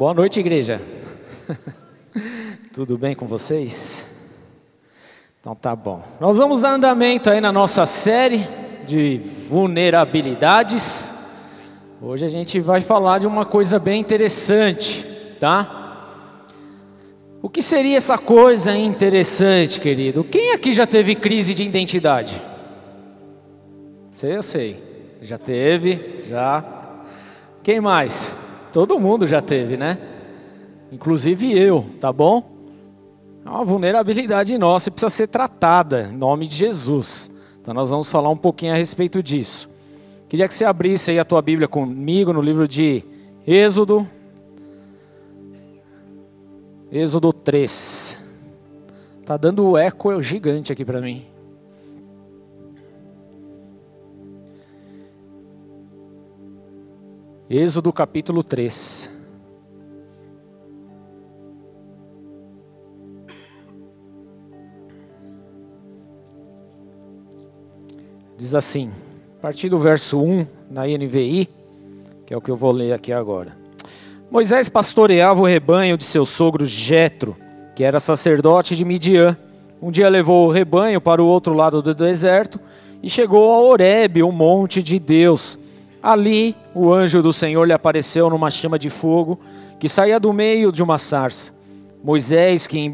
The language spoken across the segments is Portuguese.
Boa noite, igreja. Tudo bem com vocês? Então tá bom. Nós vamos dar andamento aí na nossa série de vulnerabilidades. Hoje a gente vai falar de uma coisa bem interessante, tá? O que seria essa coisa interessante, querido? Quem aqui já teve crise de identidade? Sei, eu sei. Já teve, já. Quem mais? Todo mundo já teve, né? Inclusive eu, tá bom? É uma vulnerabilidade nossa e precisa ser tratada em nome de Jesus. Então nós vamos falar um pouquinho a respeito disso. Queria que você abrisse aí a tua Bíblia comigo no livro de Êxodo. Êxodo 3. Tá dando eco gigante aqui para mim. Êxodo capítulo 3. Diz assim, a partir do verso 1 na NVI, que é o que eu vou ler aqui agora. Moisés pastoreava o rebanho de seu sogro Jetro, que era sacerdote de Midian. Um dia levou o rebanho para o outro lado do deserto e chegou a Horebe, o monte de Deus. Ali, o anjo do Senhor lhe apareceu numa chama de fogo que saía do meio de uma sarça. Moisés, que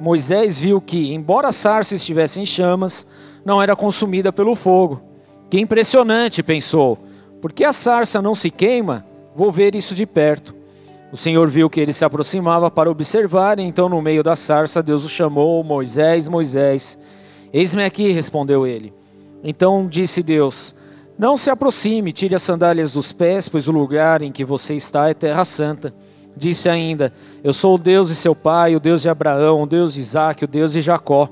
Moisés viu que, embora a sarça estivesse em chamas, não era consumida pelo fogo. Que impressionante, pensou. Por que a sarça não se queima? Vou ver isso de perto. O Senhor viu que ele se aproximava para observar, e então, no meio da sarça, Deus o chamou: Moisés, Moisés. Eis-me aqui, respondeu ele. Então disse Deus: não se aproxime, tire as sandálias dos pés, pois o lugar em que você está é terra santa. Disse ainda: Eu sou o Deus de seu pai, o Deus de Abraão, o Deus de Isaac, o Deus de Jacó.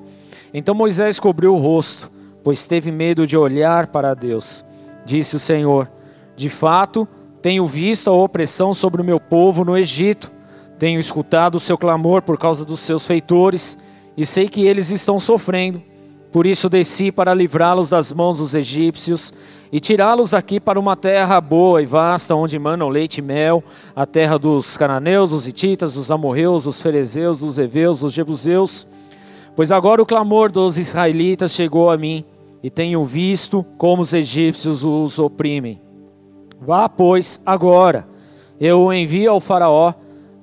Então Moisés cobriu o rosto, pois teve medo de olhar para Deus. Disse o Senhor: De fato, tenho visto a opressão sobre o meu povo no Egito. Tenho escutado o seu clamor por causa dos seus feitores, e sei que eles estão sofrendo. Por isso desci para livrá-los das mãos dos egípcios e tirá-los aqui para uma terra boa e vasta, onde manam leite e mel, a terra dos cananeus, dos hititas, dos amorreus, dos ferezeus, dos heveus, dos jebuseus. Pois agora o clamor dos israelitas chegou a mim, e tenho visto como os egípcios os oprimem. Vá, pois, agora, eu o envio ao faraó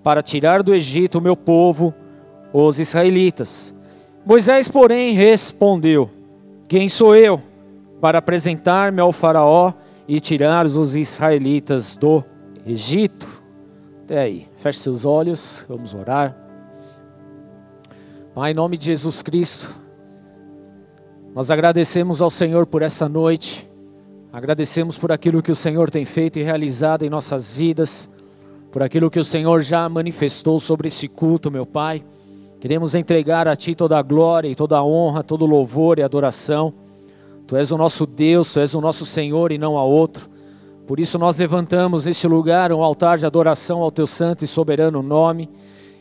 para tirar do Egito o meu povo, os israelitas. Moisés, porém, respondeu: Quem sou eu? Para apresentar-me ao Faraó e tirar os israelitas do Egito. Até aí, feche seus olhos, vamos orar. Pai, em nome de Jesus Cristo, nós agradecemos ao Senhor por essa noite, agradecemos por aquilo que o Senhor tem feito e realizado em nossas vidas, por aquilo que o Senhor já manifestou sobre esse culto, meu Pai. Queremos entregar a Ti toda a glória e toda a honra, todo o louvor e adoração. Tu és o nosso Deus, Tu és o nosso Senhor e não há outro. Por isso nós levantamos neste lugar um altar de adoração ao Teu santo e soberano nome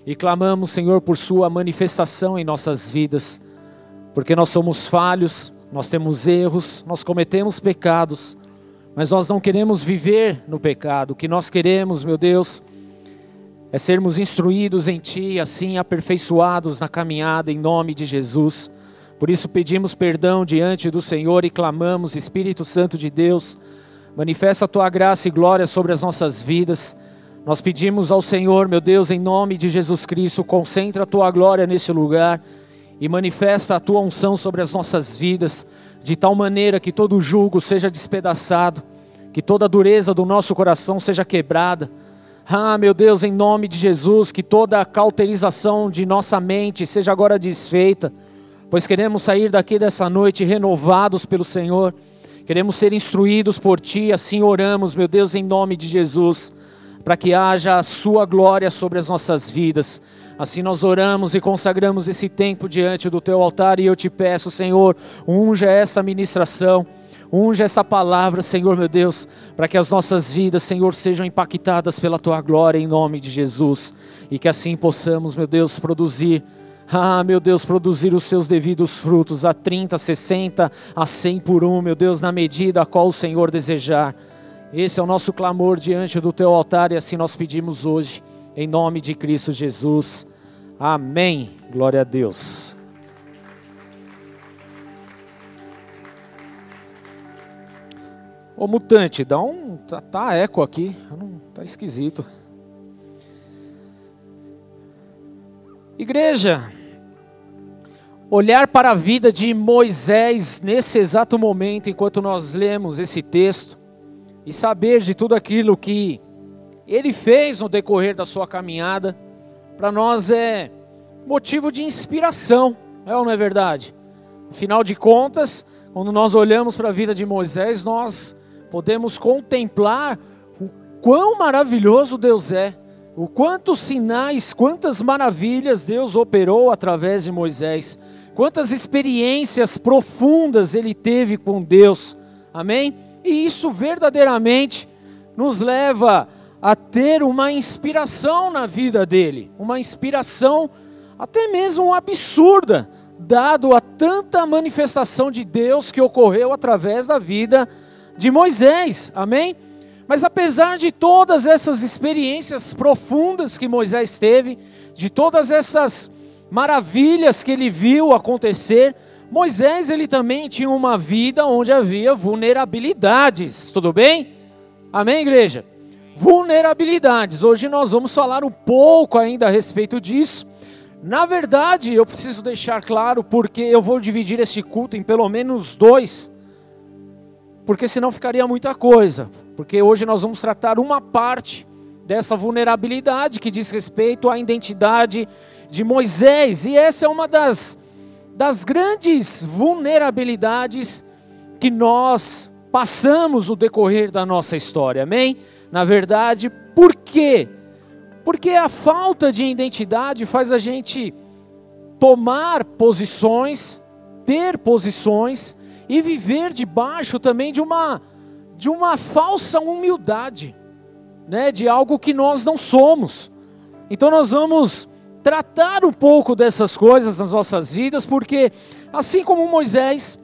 e clamamos, Senhor, por Sua manifestação em nossas vidas, porque nós somos falhos, nós temos erros, nós cometemos pecados, mas nós não queremos viver no pecado. O que nós queremos, meu Deus, é sermos instruídos em Ti, assim aperfeiçoados na caminhada em nome de Jesus. Por isso pedimos perdão diante do Senhor e clamamos, Espírito Santo de Deus, manifesta a tua graça e glória sobre as nossas vidas. Nós pedimos ao Senhor, meu Deus, em nome de Jesus Cristo, concentra a tua glória nesse lugar e manifesta a tua unção sobre as nossas vidas, de tal maneira que todo julgo seja despedaçado, que toda dureza do nosso coração seja quebrada. Ah, meu Deus, em nome de Jesus, que toda a cauterização de nossa mente seja agora desfeita pois queremos sair daqui dessa noite renovados pelo Senhor, queremos ser instruídos por Ti, assim oramos, meu Deus, em nome de Jesus, para que haja a Sua glória sobre as nossas vidas. Assim nós oramos e consagramos esse tempo diante do Teu altar e eu te peço, Senhor, unja essa ministração. Unja essa palavra, Senhor meu Deus, para que as nossas vidas, Senhor, sejam impactadas pela tua glória em nome de Jesus e que assim possamos, meu Deus, produzir ah, meu Deus, produzir os seus devidos frutos a 30, 60, a 100 por um, meu Deus, na medida a qual o Senhor desejar. Esse é o nosso clamor diante do teu altar e assim nós pedimos hoje, em nome de Cristo Jesus. Amém. Glória a Deus. Ô mutante, dá um. Tá, tá eco aqui. Tá esquisito. Igreja, olhar para a vida de Moisés nesse exato momento, enquanto nós lemos esse texto, e saber de tudo aquilo que ele fez no decorrer da sua caminhada, para nós é motivo de inspiração, é ou não é verdade? Afinal de contas, quando nós olhamos para a vida de Moisés, nós podemos contemplar o quão maravilhoso Deus é, o quantos sinais, quantas maravilhas Deus operou através de Moisés, quantas experiências profundas ele teve com Deus, amém? E isso verdadeiramente nos leva a ter uma inspiração na vida dele, uma inspiração até mesmo absurda, dado a tanta manifestação de Deus que ocorreu através da vida de Moisés. Amém? Mas apesar de todas essas experiências profundas que Moisés teve, de todas essas maravilhas que ele viu acontecer, Moisés ele também tinha uma vida onde havia vulnerabilidades. Tudo bem? Amém, igreja? vulnerabilidades. Hoje nós vamos falar um pouco ainda a respeito disso. Na verdade, eu preciso deixar claro porque eu vou dividir este culto em pelo menos dois, porque senão ficaria muita coisa. Porque hoje nós vamos tratar uma parte dessa vulnerabilidade que diz respeito à identidade de Moisés, e essa é uma das, das grandes vulnerabilidades que nós passamos no decorrer da nossa história, amém? na verdade. Por quê? Porque a falta de identidade faz a gente tomar posições, ter posições e viver debaixo também de uma de uma falsa humildade, né, de algo que nós não somos. Então nós vamos tratar um pouco dessas coisas nas nossas vidas, porque assim como Moisés,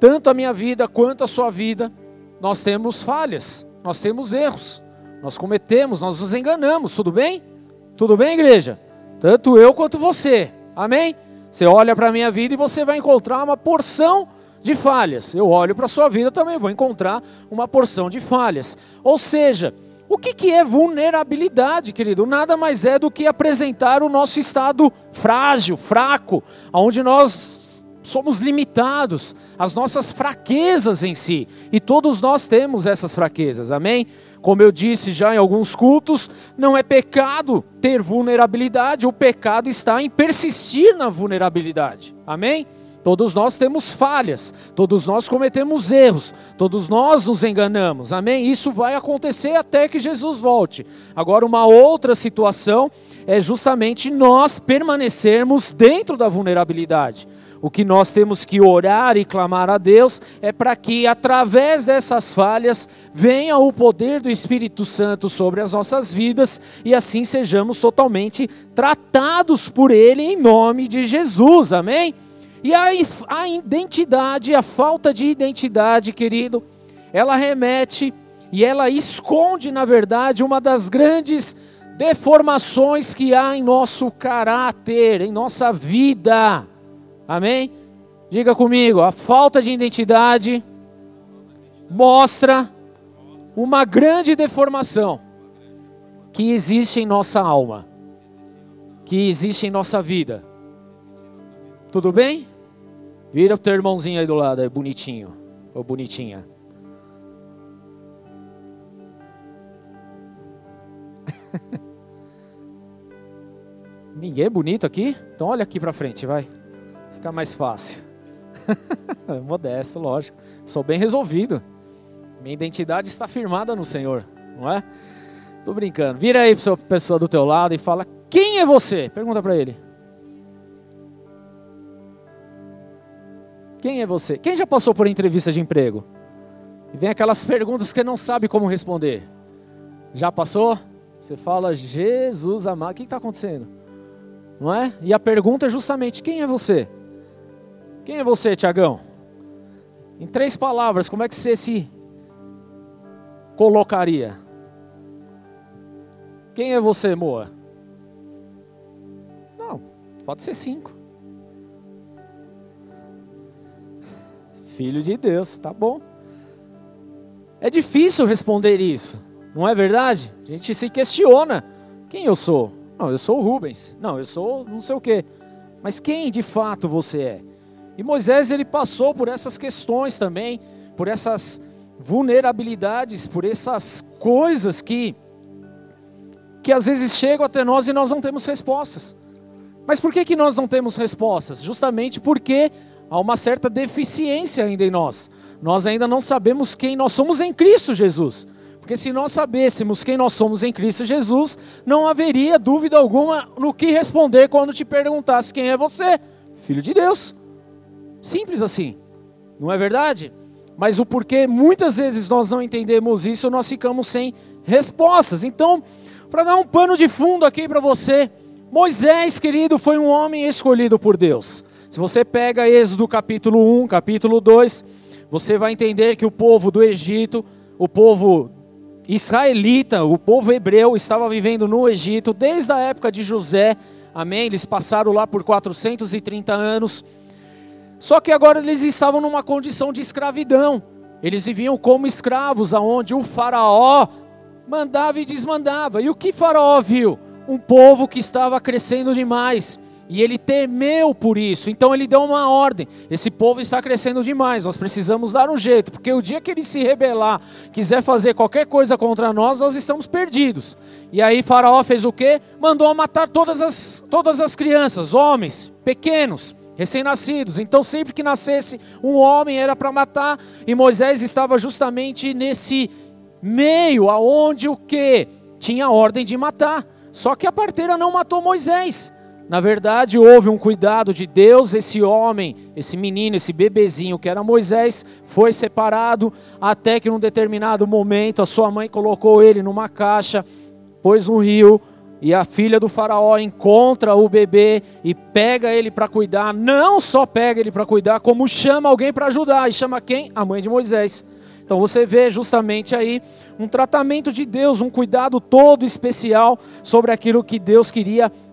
tanto a minha vida quanto a sua vida, nós temos falhas, nós temos erros. Nós cometemos, nós nos enganamos, tudo bem? Tudo bem, igreja? Tanto eu quanto você. Amém? Você olha para a minha vida e você vai encontrar uma porção de falhas. Eu olho para a sua vida também vou encontrar uma porção de falhas. Ou seja, o que, que é vulnerabilidade, querido? Nada mais é do que apresentar o nosso estado frágil, fraco, onde nós somos limitados, as nossas fraquezas em si. E todos nós temos essas fraquezas, amém? Como eu disse já em alguns cultos, não é pecado ter vulnerabilidade, o pecado está em persistir na vulnerabilidade. Amém? Todos nós temos falhas, todos nós cometemos erros, todos nós nos enganamos, amém? Isso vai acontecer até que Jesus volte. Agora, uma outra situação é justamente nós permanecermos dentro da vulnerabilidade. O que nós temos que orar e clamar a Deus é para que, através dessas falhas, venha o poder do Espírito Santo sobre as nossas vidas e assim sejamos totalmente tratados por Ele em nome de Jesus, amém? E a, a identidade, a falta de identidade, querido, ela remete e ela esconde, na verdade, uma das grandes deformações que há em nosso caráter, em nossa vida. Amém? Diga comigo, a falta de identidade mostra uma grande deformação que existe em nossa alma, que existe em nossa vida. Tudo bem? Vira o teu irmãozinho aí do lado, é bonitinho, ou bonitinha. Ninguém é bonito aqui? Então olha aqui para frente, vai. Fica mais fácil. Modesto, lógico. Sou bem resolvido. Minha identidade está firmada no Senhor, não é? Tô brincando. Vira aí para a pessoa do teu lado e fala: "Quem é você?" Pergunta para ele. Quem é você? Quem já passou por entrevista de emprego? E vem aquelas perguntas que não sabe como responder. Já passou? Você fala: "Jesus amado, o que está acontecendo?" Não é? E a pergunta é justamente: quem é você? Quem é você, Tiagão? Em três palavras, como é que você se colocaria? Quem é você, Moa? Pode ser cinco. Filho de Deus, tá bom. É difícil responder isso, não é verdade? A gente se questiona: quem eu sou? Não, eu sou o Rubens. Não, eu sou não sei o quê. Mas quem de fato você é? E Moisés ele passou por essas questões também, por essas vulnerabilidades, por essas coisas que que às vezes chegam até nós e nós não temos respostas. Mas por que que nós não temos respostas? Justamente porque há uma certa deficiência ainda em nós. Nós ainda não sabemos quem nós somos em Cristo Jesus. Porque se nós sabêssemos quem nós somos em Cristo Jesus, não haveria dúvida alguma no que responder quando te perguntasse quem é você, filho de Deus. Simples assim, não é verdade? Mas o porquê muitas vezes nós não entendemos isso, nós ficamos sem respostas. Então, para dar um pano de fundo aqui para você, Moisés, querido, foi um homem escolhido por Deus. Se você pega Êxodo capítulo 1, capítulo 2, você vai entender que o povo do Egito, o povo israelita, o povo hebreu estava vivendo no Egito desde a época de José. Amém? Eles passaram lá por 430 anos. Só que agora eles estavam numa condição de escravidão. Eles viviam como escravos, aonde o faraó mandava e desmandava. E o que faraó viu? Um povo que estava crescendo demais. E ele temeu por isso. Então ele deu uma ordem. Esse povo está crescendo demais. Nós precisamos dar um jeito, porque o dia que ele se rebelar, quiser fazer qualquer coisa contra nós, nós estamos perdidos. E aí Faraó fez o quê? Mandou matar todas as, todas as crianças, homens, pequenos recém-nascidos. Então, sempre que nascesse um homem era para matar, e Moisés estava justamente nesse meio aonde o que tinha ordem de matar. Só que a parteira não matou Moisés. Na verdade, houve um cuidado de Deus, esse homem, esse menino, esse bebezinho que era Moisés, foi separado até que num determinado momento a sua mãe colocou ele numa caixa, pôs no rio, e a filha do faraó encontra o bebê e pega ele para cuidar, não só pega ele para cuidar, como chama alguém para ajudar. E chama quem? A mãe de Moisés. Então você vê justamente aí um tratamento de Deus, um cuidado todo especial sobre aquilo que Deus queria fazer.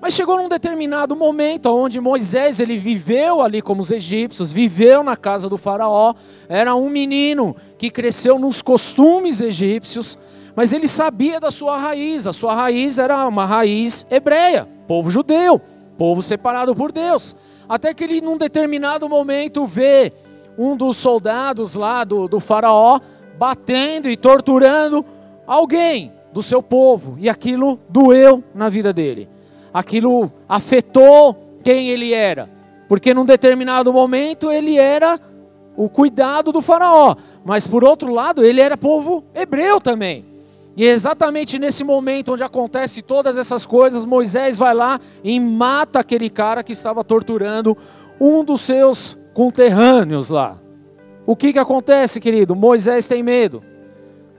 Mas chegou num determinado momento onde Moisés ele viveu ali como os egípcios, viveu na casa do faraó, era um menino que cresceu nos costumes egípcios, mas ele sabia da sua raiz, a sua raiz era uma raiz hebreia, povo judeu, povo separado por Deus. Até que ele, num determinado momento, vê um dos soldados lá do, do faraó batendo e torturando alguém do seu povo, e aquilo doeu na vida dele, aquilo afetou quem ele era, porque num determinado momento ele era o cuidado do faraó, mas por outro lado ele era povo hebreu também. E é exatamente nesse momento onde acontece todas essas coisas, Moisés vai lá e mata aquele cara que estava torturando um dos seus conterrâneos lá. O que, que acontece, querido? Moisés tem medo.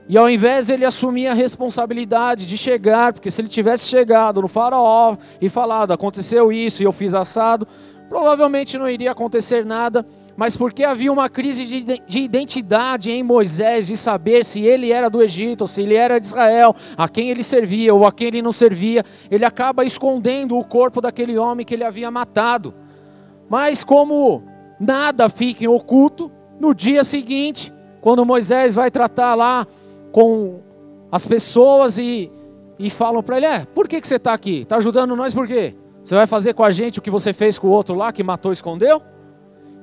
E ao invés ele assumir a responsabilidade de chegar, porque se ele tivesse chegado no faraó e falado, aconteceu isso e eu fiz assado, provavelmente não iria acontecer nada mas porque havia uma crise de identidade em Moisés de saber se ele era do Egito, se ele era de Israel, a quem ele servia ou a quem ele não servia, ele acaba escondendo o corpo daquele homem que ele havia matado. Mas como nada fica em oculto, no dia seguinte, quando Moisés vai tratar lá com as pessoas e, e falam para ele: é, por que, que você está aqui? Está ajudando nós por quê? Você vai fazer com a gente o que você fez com o outro lá que matou e escondeu?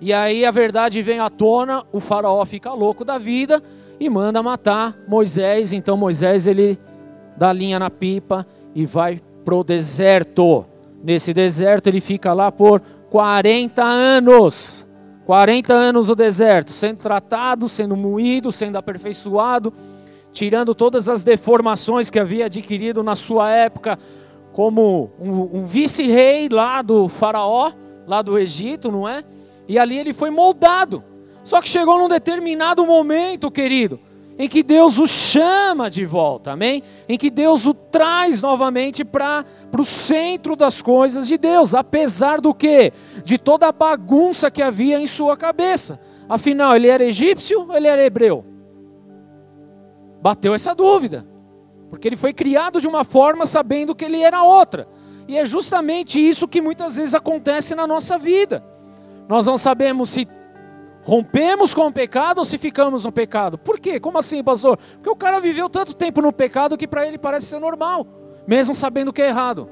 E aí a verdade vem à tona, o faraó fica louco da vida e manda matar Moisés. Então Moisés ele dá linha na pipa e vai pro deserto. Nesse deserto ele fica lá por 40 anos. 40 anos no deserto, sendo tratado, sendo moído, sendo aperfeiçoado, tirando todas as deformações que havia adquirido na sua época como um, um vice-rei lá do faraó, lá do Egito, não é? E ali ele foi moldado. Só que chegou num determinado momento, querido, em que Deus o chama de volta, amém? Em que Deus o traz novamente para o centro das coisas de Deus, apesar do que? De toda a bagunça que havia em sua cabeça. Afinal, ele era egípcio ou ele era hebreu? Bateu essa dúvida, porque ele foi criado de uma forma sabendo que ele era outra. E é justamente isso que muitas vezes acontece na nossa vida. Nós não sabemos se rompemos com o pecado ou se ficamos no pecado. Por quê? Como assim, pastor? Porque o cara viveu tanto tempo no pecado que para ele parece ser normal, mesmo sabendo que é errado.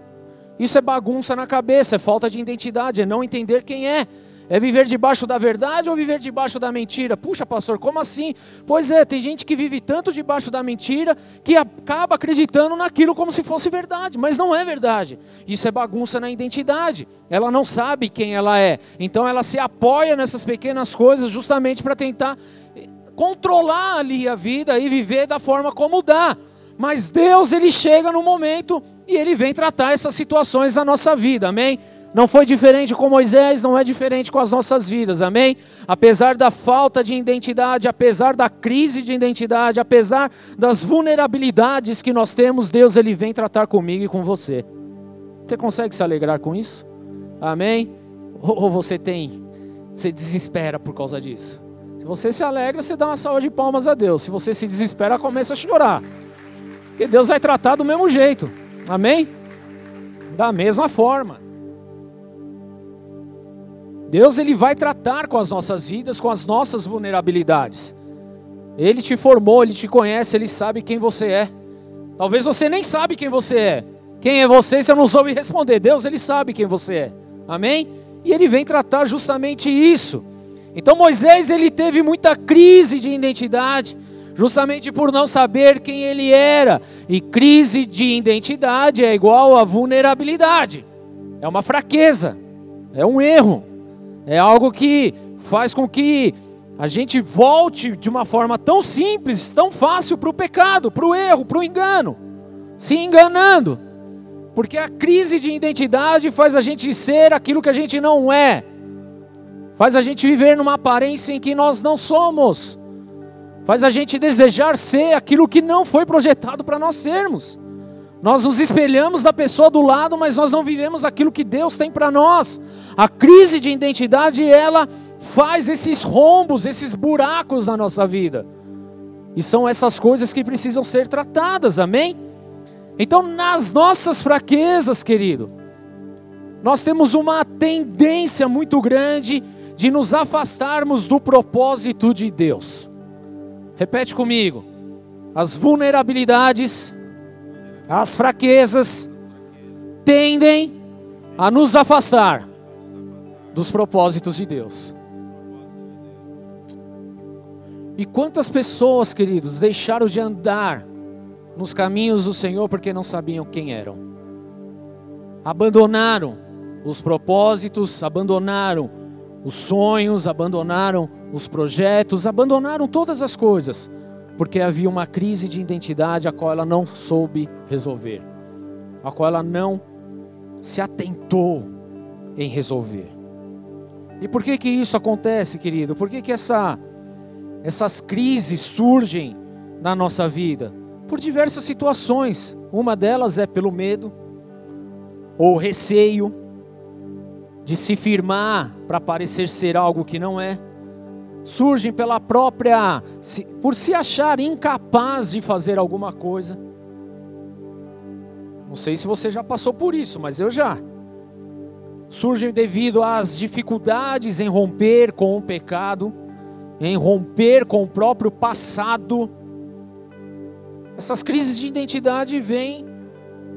Isso é bagunça na cabeça, é falta de identidade, é não entender quem é. É viver debaixo da verdade ou viver debaixo da mentira? Puxa, pastor, como assim? Pois é, tem gente que vive tanto debaixo da mentira que acaba acreditando naquilo como se fosse verdade, mas não é verdade. Isso é bagunça na identidade. Ela não sabe quem ela é. Então ela se apoia nessas pequenas coisas justamente para tentar controlar ali a vida e viver da forma como dá. Mas Deus, ele chega no momento e ele vem tratar essas situações na nossa vida. Amém? Não foi diferente com Moisés, não é diferente com as nossas vidas, amém? Apesar da falta de identidade, apesar da crise de identidade, apesar das vulnerabilidades que nós temos, Deus ele vem tratar comigo e com você. Você consegue se alegrar com isso? Amém? Ou, você tem, você desespera por causa disso? Se você se alegra, você dá uma salva de palmas a Deus. Se você se desespera, começa a chorar. Porque Deus vai tratar do mesmo jeito. Amém? Da mesma forma. Deus ele vai tratar com as nossas vidas, com as nossas vulnerabilidades. Ele te formou, ele te conhece, ele sabe quem você é. Talvez você nem sabe quem você é. Quem é você, você não soube responder. Deus ele sabe quem você é. Amém? E ele vem tratar justamente isso. Então Moisés ele teve muita crise de identidade, justamente por não saber quem ele era. E crise de identidade é igual a vulnerabilidade. É uma fraqueza, é um erro. É algo que faz com que a gente volte de uma forma tão simples, tão fácil para o pecado, para o erro, para o engano, se enganando. Porque a crise de identidade faz a gente ser aquilo que a gente não é, faz a gente viver numa aparência em que nós não somos, faz a gente desejar ser aquilo que não foi projetado para nós sermos. Nós nos espelhamos da pessoa do lado, mas nós não vivemos aquilo que Deus tem para nós. A crise de identidade, ela faz esses rombos, esses buracos na nossa vida. E são essas coisas que precisam ser tratadas, amém? Então, nas nossas fraquezas, querido, nós temos uma tendência muito grande de nos afastarmos do propósito de Deus. Repete comigo. As vulnerabilidades as fraquezas tendem a nos afastar dos propósitos de Deus. E quantas pessoas, queridos, deixaram de andar nos caminhos do Senhor porque não sabiam quem eram? Abandonaram os propósitos, abandonaram os sonhos, abandonaram os projetos, abandonaram todas as coisas porque havia uma crise de identidade a qual ela não soube resolver, a qual ela não se atentou em resolver. E por que que isso acontece, querido? Por que que essa, essas crises surgem na nossa vida? Por diversas situações. Uma delas é pelo medo ou receio de se firmar para parecer ser algo que não é surgem pela própria, por se achar incapaz de fazer alguma coisa. Não sei se você já passou por isso, mas eu já. Surgem devido às dificuldades em romper com o pecado, em romper com o próprio passado. Essas crises de identidade vêm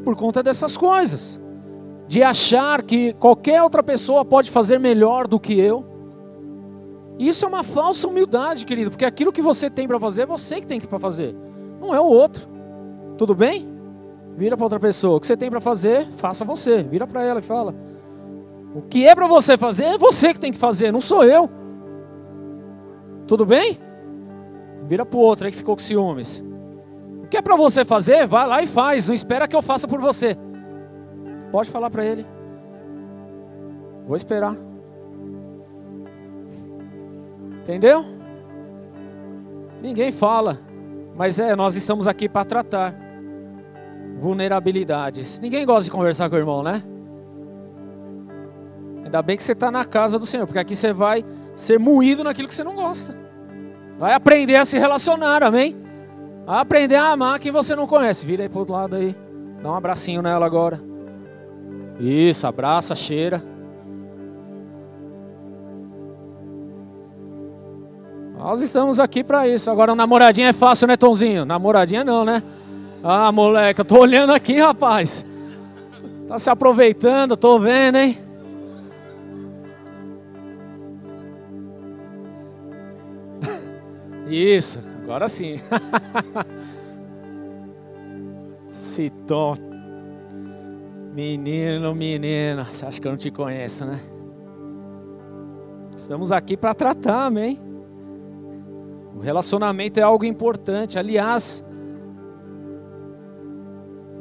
por conta dessas coisas, de achar que qualquer outra pessoa pode fazer melhor do que eu isso é uma falsa humildade, querido, porque aquilo que você tem para fazer é você que tem que fazer, não é o outro. Tudo bem? Vira para outra pessoa. O que você tem para fazer, faça você. Vira para ela e fala: O que é para você fazer é você que tem que fazer, não sou eu. Tudo bem? Vira para o outro aí que ficou com ciúmes. O que é para você fazer, vai lá e faz. Não espera que eu faça por você. Pode falar para ele. Vou esperar. Entendeu? Ninguém fala, mas é, nós estamos aqui para tratar vulnerabilidades. Ninguém gosta de conversar com o irmão, né? Ainda bem que você está na casa do Senhor, porque aqui você vai ser moído naquilo que você não gosta. Vai aprender a se relacionar, amém? Vai aprender a amar quem você não conhece. Vira aí para outro lado aí. Dá um abracinho nela agora. Isso, abraça, cheira. Nós estamos aqui para isso. Agora, namoradinha é fácil, né, Tonzinho? Namoradinha não, né? Ah, moleque, eu tô olhando aqui, rapaz. Tá se aproveitando, tô vendo, hein? Isso, agora sim. Citou. Menino, menina, você acha que eu não te conheço, né? Estamos aqui para tratar, amém? O relacionamento é algo importante. Aliás,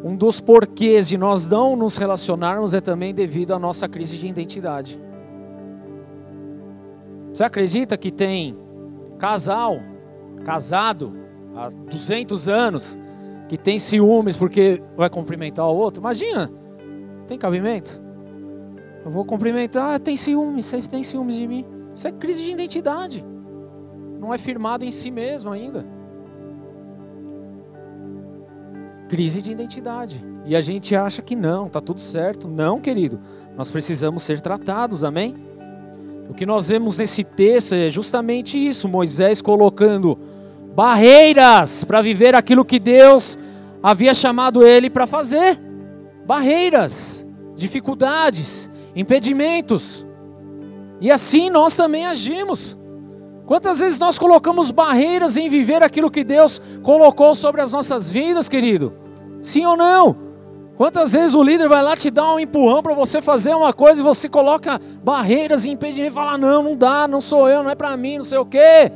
um dos porquês de nós não nos relacionarmos é também devido à nossa crise de identidade. Você acredita que tem casal casado há 200 anos, que tem ciúmes porque vai cumprimentar o outro, imagina, tem cabimento? Eu vou cumprimentar, ah, tem ciúmes, você tem ciúmes de mim. Isso é crise de identidade. Não é firmado em si mesmo ainda. Crise de identidade. E a gente acha que não, tá tudo certo. Não, querido. Nós precisamos ser tratados, amém? O que nós vemos nesse texto é justamente isso: Moisés colocando barreiras para viver aquilo que Deus havia chamado ele para fazer. Barreiras, dificuldades, impedimentos. E assim nós também agimos. Quantas vezes nós colocamos barreiras em viver aquilo que Deus colocou sobre as nossas vidas, querido? Sim ou não? Quantas vezes o líder vai lá te dar um empurrão para você fazer uma coisa e você coloca barreiras e impedimentos e fala: não, não dá, não sou eu, não é para mim, não sei o quê.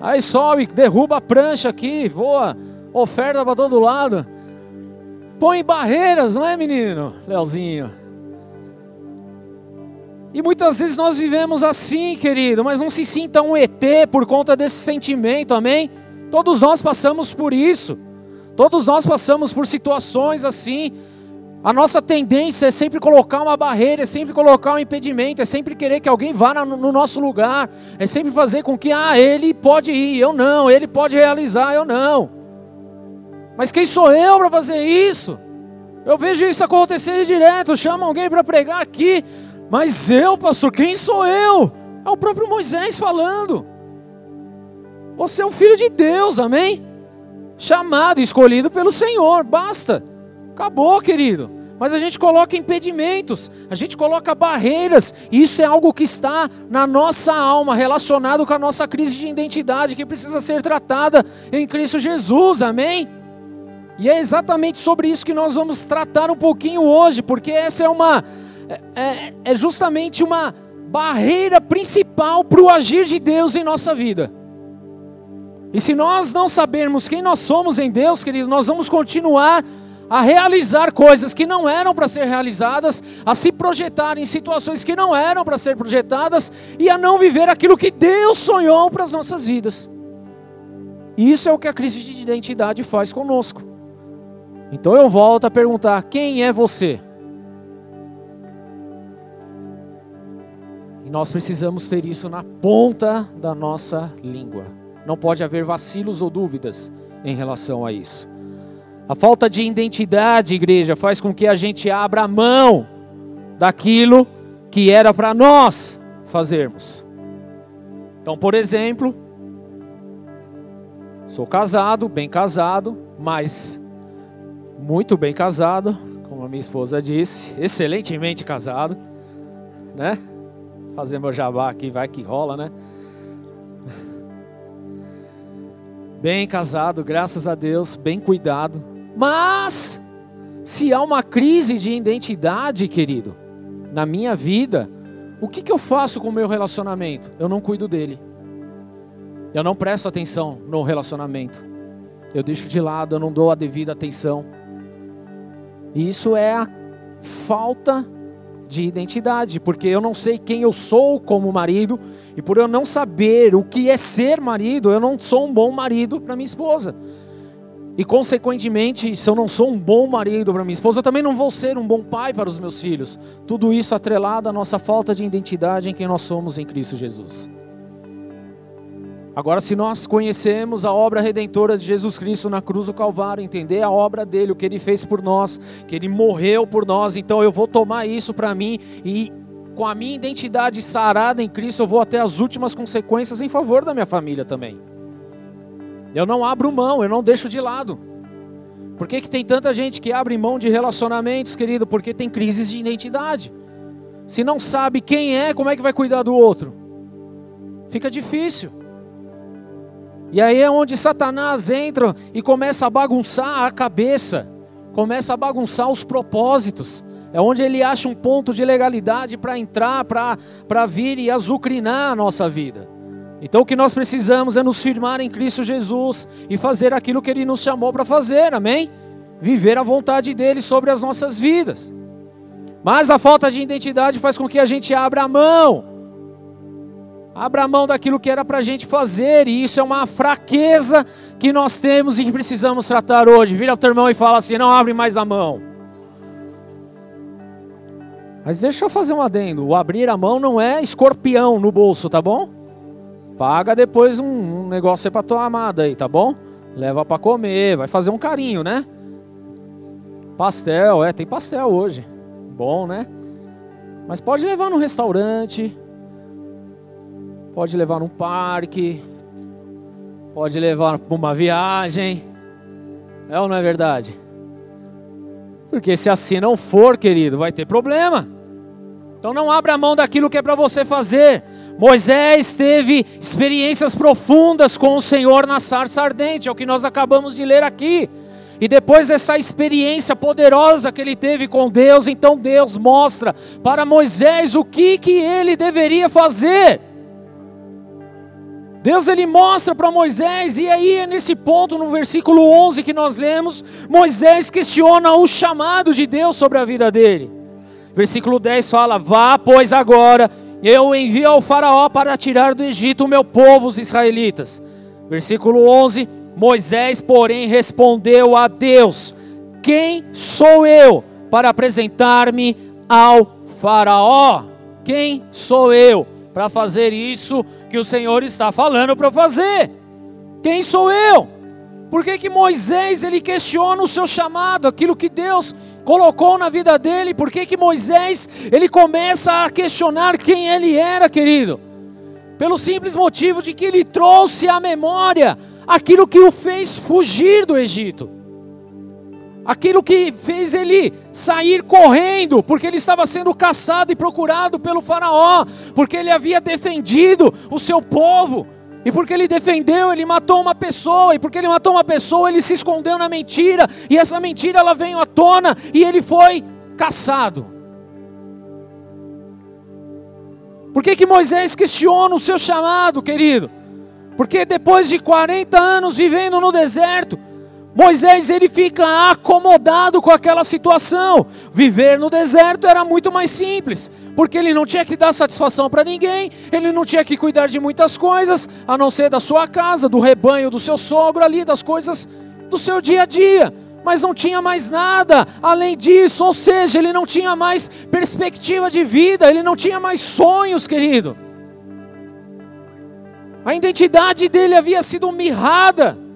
Aí sobe, derruba a prancha aqui, voa, oferta para todo lado. Põe barreiras, não é, menino? Leozinho. E muitas vezes nós vivemos assim, querido, mas não se sinta um ET por conta desse sentimento, amém? Todos nós passamos por isso. Todos nós passamos por situações assim. A nossa tendência é sempre colocar uma barreira, é sempre colocar um impedimento, é sempre querer que alguém vá no nosso lugar, é sempre fazer com que, ah, ele pode ir, eu não, ele pode realizar, eu não. Mas quem sou eu para fazer isso? Eu vejo isso acontecer direto, chama alguém para pregar aqui, mas eu, pastor, quem sou eu? É o próprio Moisés falando. Você é um filho de Deus, amém? chamado, escolhido pelo Senhor, basta. Acabou, querido. Mas a gente coloca impedimentos, a gente coloca barreiras, e isso é algo que está na nossa alma, relacionado com a nossa crise de identidade, que precisa ser tratada em Cristo Jesus, amém? E é exatamente sobre isso que nós vamos tratar um pouquinho hoje, porque essa é uma, é, é, é justamente uma barreira principal para o agir de Deus em nossa vida. E se nós não sabermos quem nós somos em Deus, querido, nós vamos continuar a realizar coisas que não eram para ser realizadas, a se projetar em situações que não eram para ser projetadas e a não viver aquilo que Deus sonhou para as nossas vidas. Isso é o que a crise de identidade faz conosco. Então eu volto a perguntar: quem é você? Nós precisamos ter isso na ponta da nossa língua. Não pode haver vacilos ou dúvidas em relação a isso. A falta de identidade, igreja, faz com que a gente abra mão daquilo que era para nós fazermos. Então, por exemplo, sou casado, bem casado, mas muito bem casado, como a minha esposa disse, excelentemente casado, né? Fazer meu jabá aqui, vai que rola, né? bem casado, graças a Deus, bem cuidado. Mas, se há uma crise de identidade, querido, na minha vida, o que, que eu faço com o meu relacionamento? Eu não cuido dele. Eu não presto atenção no relacionamento. Eu deixo de lado, eu não dou a devida atenção. E isso é a falta de identidade, porque eu não sei quem eu sou como marido, e por eu não saber o que é ser marido, eu não sou um bom marido para minha esposa. E consequentemente, se eu não sou um bom marido para minha esposa, eu também não vou ser um bom pai para os meus filhos. Tudo isso atrelado à nossa falta de identidade em quem nós somos em Cristo Jesus. Agora, se nós conhecemos a obra redentora de Jesus Cristo na cruz do Calvário, entender a obra dele, o que ele fez por nós, que ele morreu por nós, então eu vou tomar isso para mim e com a minha identidade sarada em Cristo, eu vou até as últimas consequências em favor da minha família também. Eu não abro mão, eu não deixo de lado. Por que, que tem tanta gente que abre mão de relacionamentos, querido? Porque tem crises de identidade. Se não sabe quem é, como é que vai cuidar do outro? Fica difícil. E aí é onde Satanás entra e começa a bagunçar a cabeça, começa a bagunçar os propósitos. É onde ele acha um ponto de legalidade para entrar, para vir e azucrinar a nossa vida. Então o que nós precisamos é nos firmar em Cristo Jesus e fazer aquilo que Ele nos chamou para fazer, amém? Viver a vontade dEle sobre as nossas vidas. Mas a falta de identidade faz com que a gente abra a mão. Abra mão daquilo que era para a gente fazer, e isso é uma fraqueza que nós temos e que precisamos tratar hoje. Vira o teu irmão e fala assim: não abre mais a mão. Mas deixa eu fazer um adendo: o abrir a mão não é escorpião no bolso, tá bom? Paga depois um, negócio aí para tua amada aí, tá bom? Leva para comer, vai fazer um carinho, né? Pastel, é, tem pastel hoje. Bom, né? Mas pode levar num restaurante, pode levar num parque, pode levar para uma viagem. É ou não é verdade? Porque se assim não for, querido, vai ter problema. Então não abra mão daquilo que é para você fazer. Moisés teve experiências profundas com o Senhor na sarça ardente, é o que nós acabamos de ler aqui. E depois dessa experiência poderosa que ele teve com Deus, então Deus mostra para Moisés o que, que ele deveria fazer. Deus ele mostra para Moisés, e aí é nesse ponto, no versículo 11 que nós lemos, Moisés questiona o chamado de Deus sobre a vida dele. Versículo 10 fala: Vá, pois agora eu envio ao Faraó para tirar do Egito o meu povo, os israelitas. Versículo 11: Moisés, porém, respondeu a Deus: Quem sou eu para apresentar-me ao Faraó? Quem sou eu para fazer isso que o Senhor está falando para fazer? Quem sou eu? Por que, que Moisés ele questiona o seu chamado, aquilo que Deus colocou na vida dele? Por que, que Moisés ele começa a questionar quem ele era, querido? Pelo simples motivo de que ele trouxe à memória aquilo que o fez fugir do Egito. Aquilo que fez ele sair correndo, porque ele estava sendo caçado e procurado pelo Faraó, porque ele havia defendido o seu povo, e porque ele defendeu, ele matou uma pessoa, e porque ele matou uma pessoa, ele se escondeu na mentira, e essa mentira ela veio à tona, e ele foi caçado. Por que, que Moisés questiona o seu chamado, querido? Porque depois de 40 anos vivendo no deserto, Moisés ele fica acomodado com aquela situação. Viver no deserto era muito mais simples, porque ele não tinha que dar satisfação para ninguém, ele não tinha que cuidar de muitas coisas, a não ser da sua casa, do rebanho do seu sogro ali, das coisas do seu dia a dia. Mas não tinha mais nada além disso, ou seja, ele não tinha mais perspectiva de vida, ele não tinha mais sonhos, querido. A identidade dele havia sido mirrada.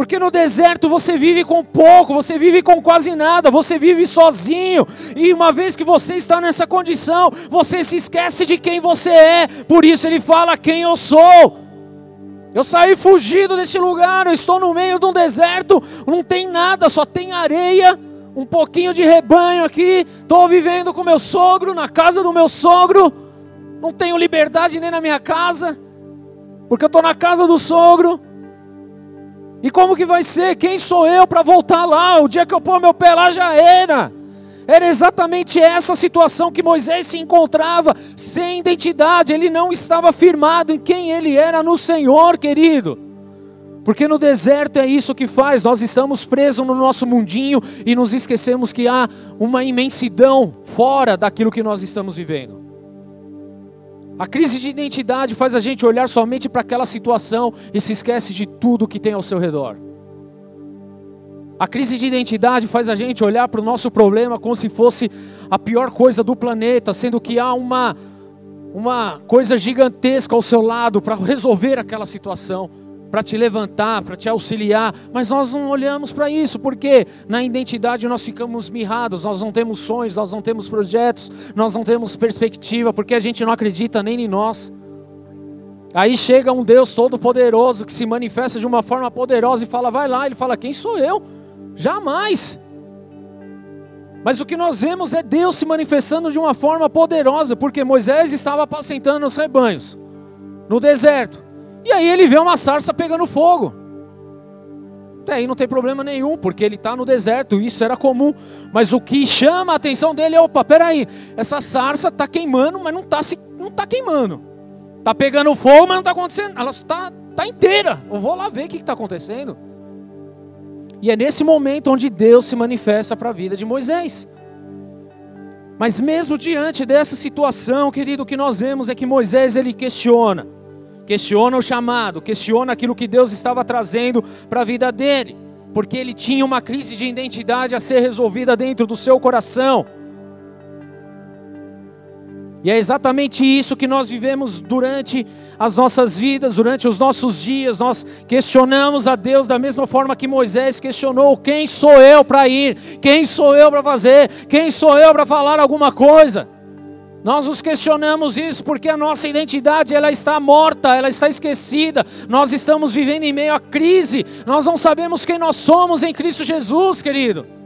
Porque no deserto você vive com pouco, você vive com quase nada, você vive sozinho. E uma vez que você está nessa condição, você se esquece de quem você é. Por isso ele fala quem eu sou. Eu saí fugido desse lugar, eu estou no meio de um deserto, não tem nada, só tem areia, um pouquinho de rebanho aqui. Estou vivendo com meu sogro, na casa do meu sogro. Não tenho liberdade nem na minha casa, porque eu estou na casa do sogro. E como que vai ser? Quem sou eu para voltar lá? O dia que eu pôr meu pé lá já era. Era exatamente essa situação que Moisés se encontrava, sem identidade, ele não estava firmado em quem ele era no Senhor, querido. Porque no deserto é isso que faz, nós estamos presos no nosso mundinho e nos esquecemos que há uma imensidão fora daquilo que nós estamos vivendo. A crise de identidade faz a gente olhar somente para aquela situação e se esquece de tudo que tem ao seu redor. A crise de identidade faz a gente olhar para o nosso problema como se fosse a pior coisa do planeta, sendo que há uma uma coisa gigantesca ao seu lado para resolver aquela situação, para te levantar, para te auxiliar, mas nós não olhamos para isso, porque na identidade nós ficamos mirrados, nós não temos sonhos, nós não temos projetos, nós não temos perspectiva, porque a gente não acredita nem em nós. Aí chega um Deus todo-poderoso que se manifesta de uma forma poderosa e fala: vai lá. Ele fala: quem sou eu? Jamais. Mas o que nós vemos é Deus se manifestando de uma forma poderosa, porque Moisés estava apacentando os rebanhos no deserto. E aí ele vê uma sarça pegando fogo. Até aí não tem problema nenhum, porque ele está no deserto, isso era comum. Mas o que chama a atenção dele é: opa, peraí, essa sarça está queimando, mas não está não tá queimando. Está pegando fogo, mas não está acontecendo. Ela está tá inteira. Eu vou lá ver o que está acontecendo. E é nesse momento onde Deus se manifesta para a vida de Moisés. Mas mesmo diante dessa situação, querido, o que nós vemos é que Moisés ele questiona. Questiona o chamado, questiona aquilo que Deus estava trazendo para a vida dele, porque ele tinha uma crise de identidade a ser resolvida dentro do seu coração. E é exatamente isso que nós vivemos durante as nossas vidas, durante os nossos dias. Nós questionamos a Deus da mesma forma que Moisés questionou: quem sou eu para ir? Quem sou eu para fazer? Quem sou eu para falar alguma coisa? Nós nos questionamos isso porque a nossa identidade ela está morta, ela está esquecida. Nós estamos vivendo em meio à crise. Nós não sabemos quem nós somos em Cristo Jesus, querido.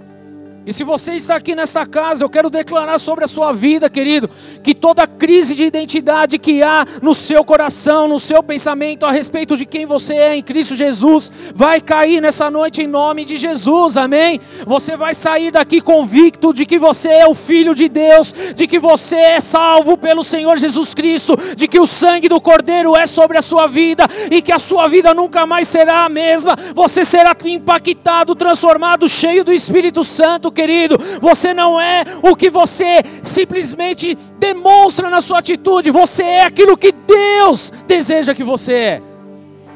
E se você está aqui nessa casa, eu quero declarar sobre a sua vida, querido, que toda crise de identidade que há no seu coração, no seu pensamento a respeito de quem você é em Cristo Jesus, vai cair nessa noite em nome de Jesus, amém? Você vai sair daqui convicto de que você é o filho de Deus, de que você é salvo pelo Senhor Jesus Cristo, de que o sangue do Cordeiro é sobre a sua vida e que a sua vida nunca mais será a mesma. Você será impactado, transformado, cheio do Espírito Santo querido, você não é o que você simplesmente demonstra na sua atitude, você é aquilo que Deus deseja que você é.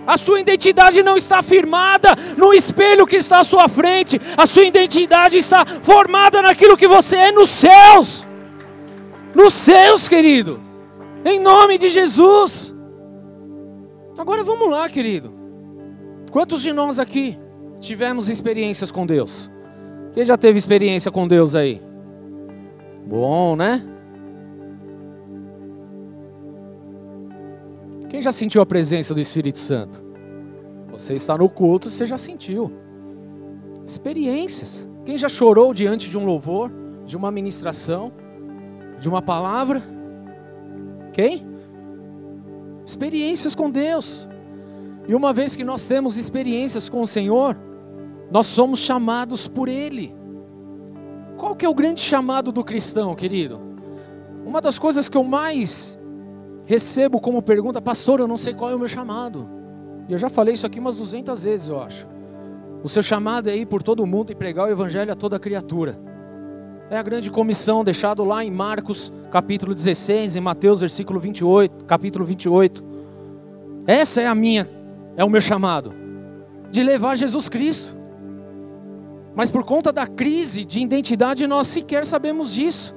A sua identidade não está firmada no espelho que está à sua frente, a sua identidade está formada naquilo que você é nos céus. Nos céus, querido. Em nome de Jesus. Agora vamos lá, querido. Quantos de nós aqui tivemos experiências com Deus? Quem já teve experiência com Deus aí? Bom, né? Quem já sentiu a presença do Espírito Santo? Você está no culto, você já sentiu. Experiências. Quem já chorou diante de um louvor, de uma ministração, de uma palavra? Quem? Experiências com Deus. E uma vez que nós temos experiências com o Senhor, nós somos chamados por Ele. Qual que é o grande chamado do cristão, querido? Uma das coisas que eu mais recebo como pergunta, pastor, eu não sei qual é o meu chamado. E eu já falei isso aqui umas 200 vezes, eu acho. O seu chamado é ir por todo mundo e pregar o evangelho a toda criatura. É a grande comissão deixado lá em Marcos, capítulo 16, em Mateus, versículo 28, capítulo 28. Essa é a minha, é o meu chamado, de levar Jesus Cristo. Mas por conta da crise de identidade, nós sequer sabemos disso.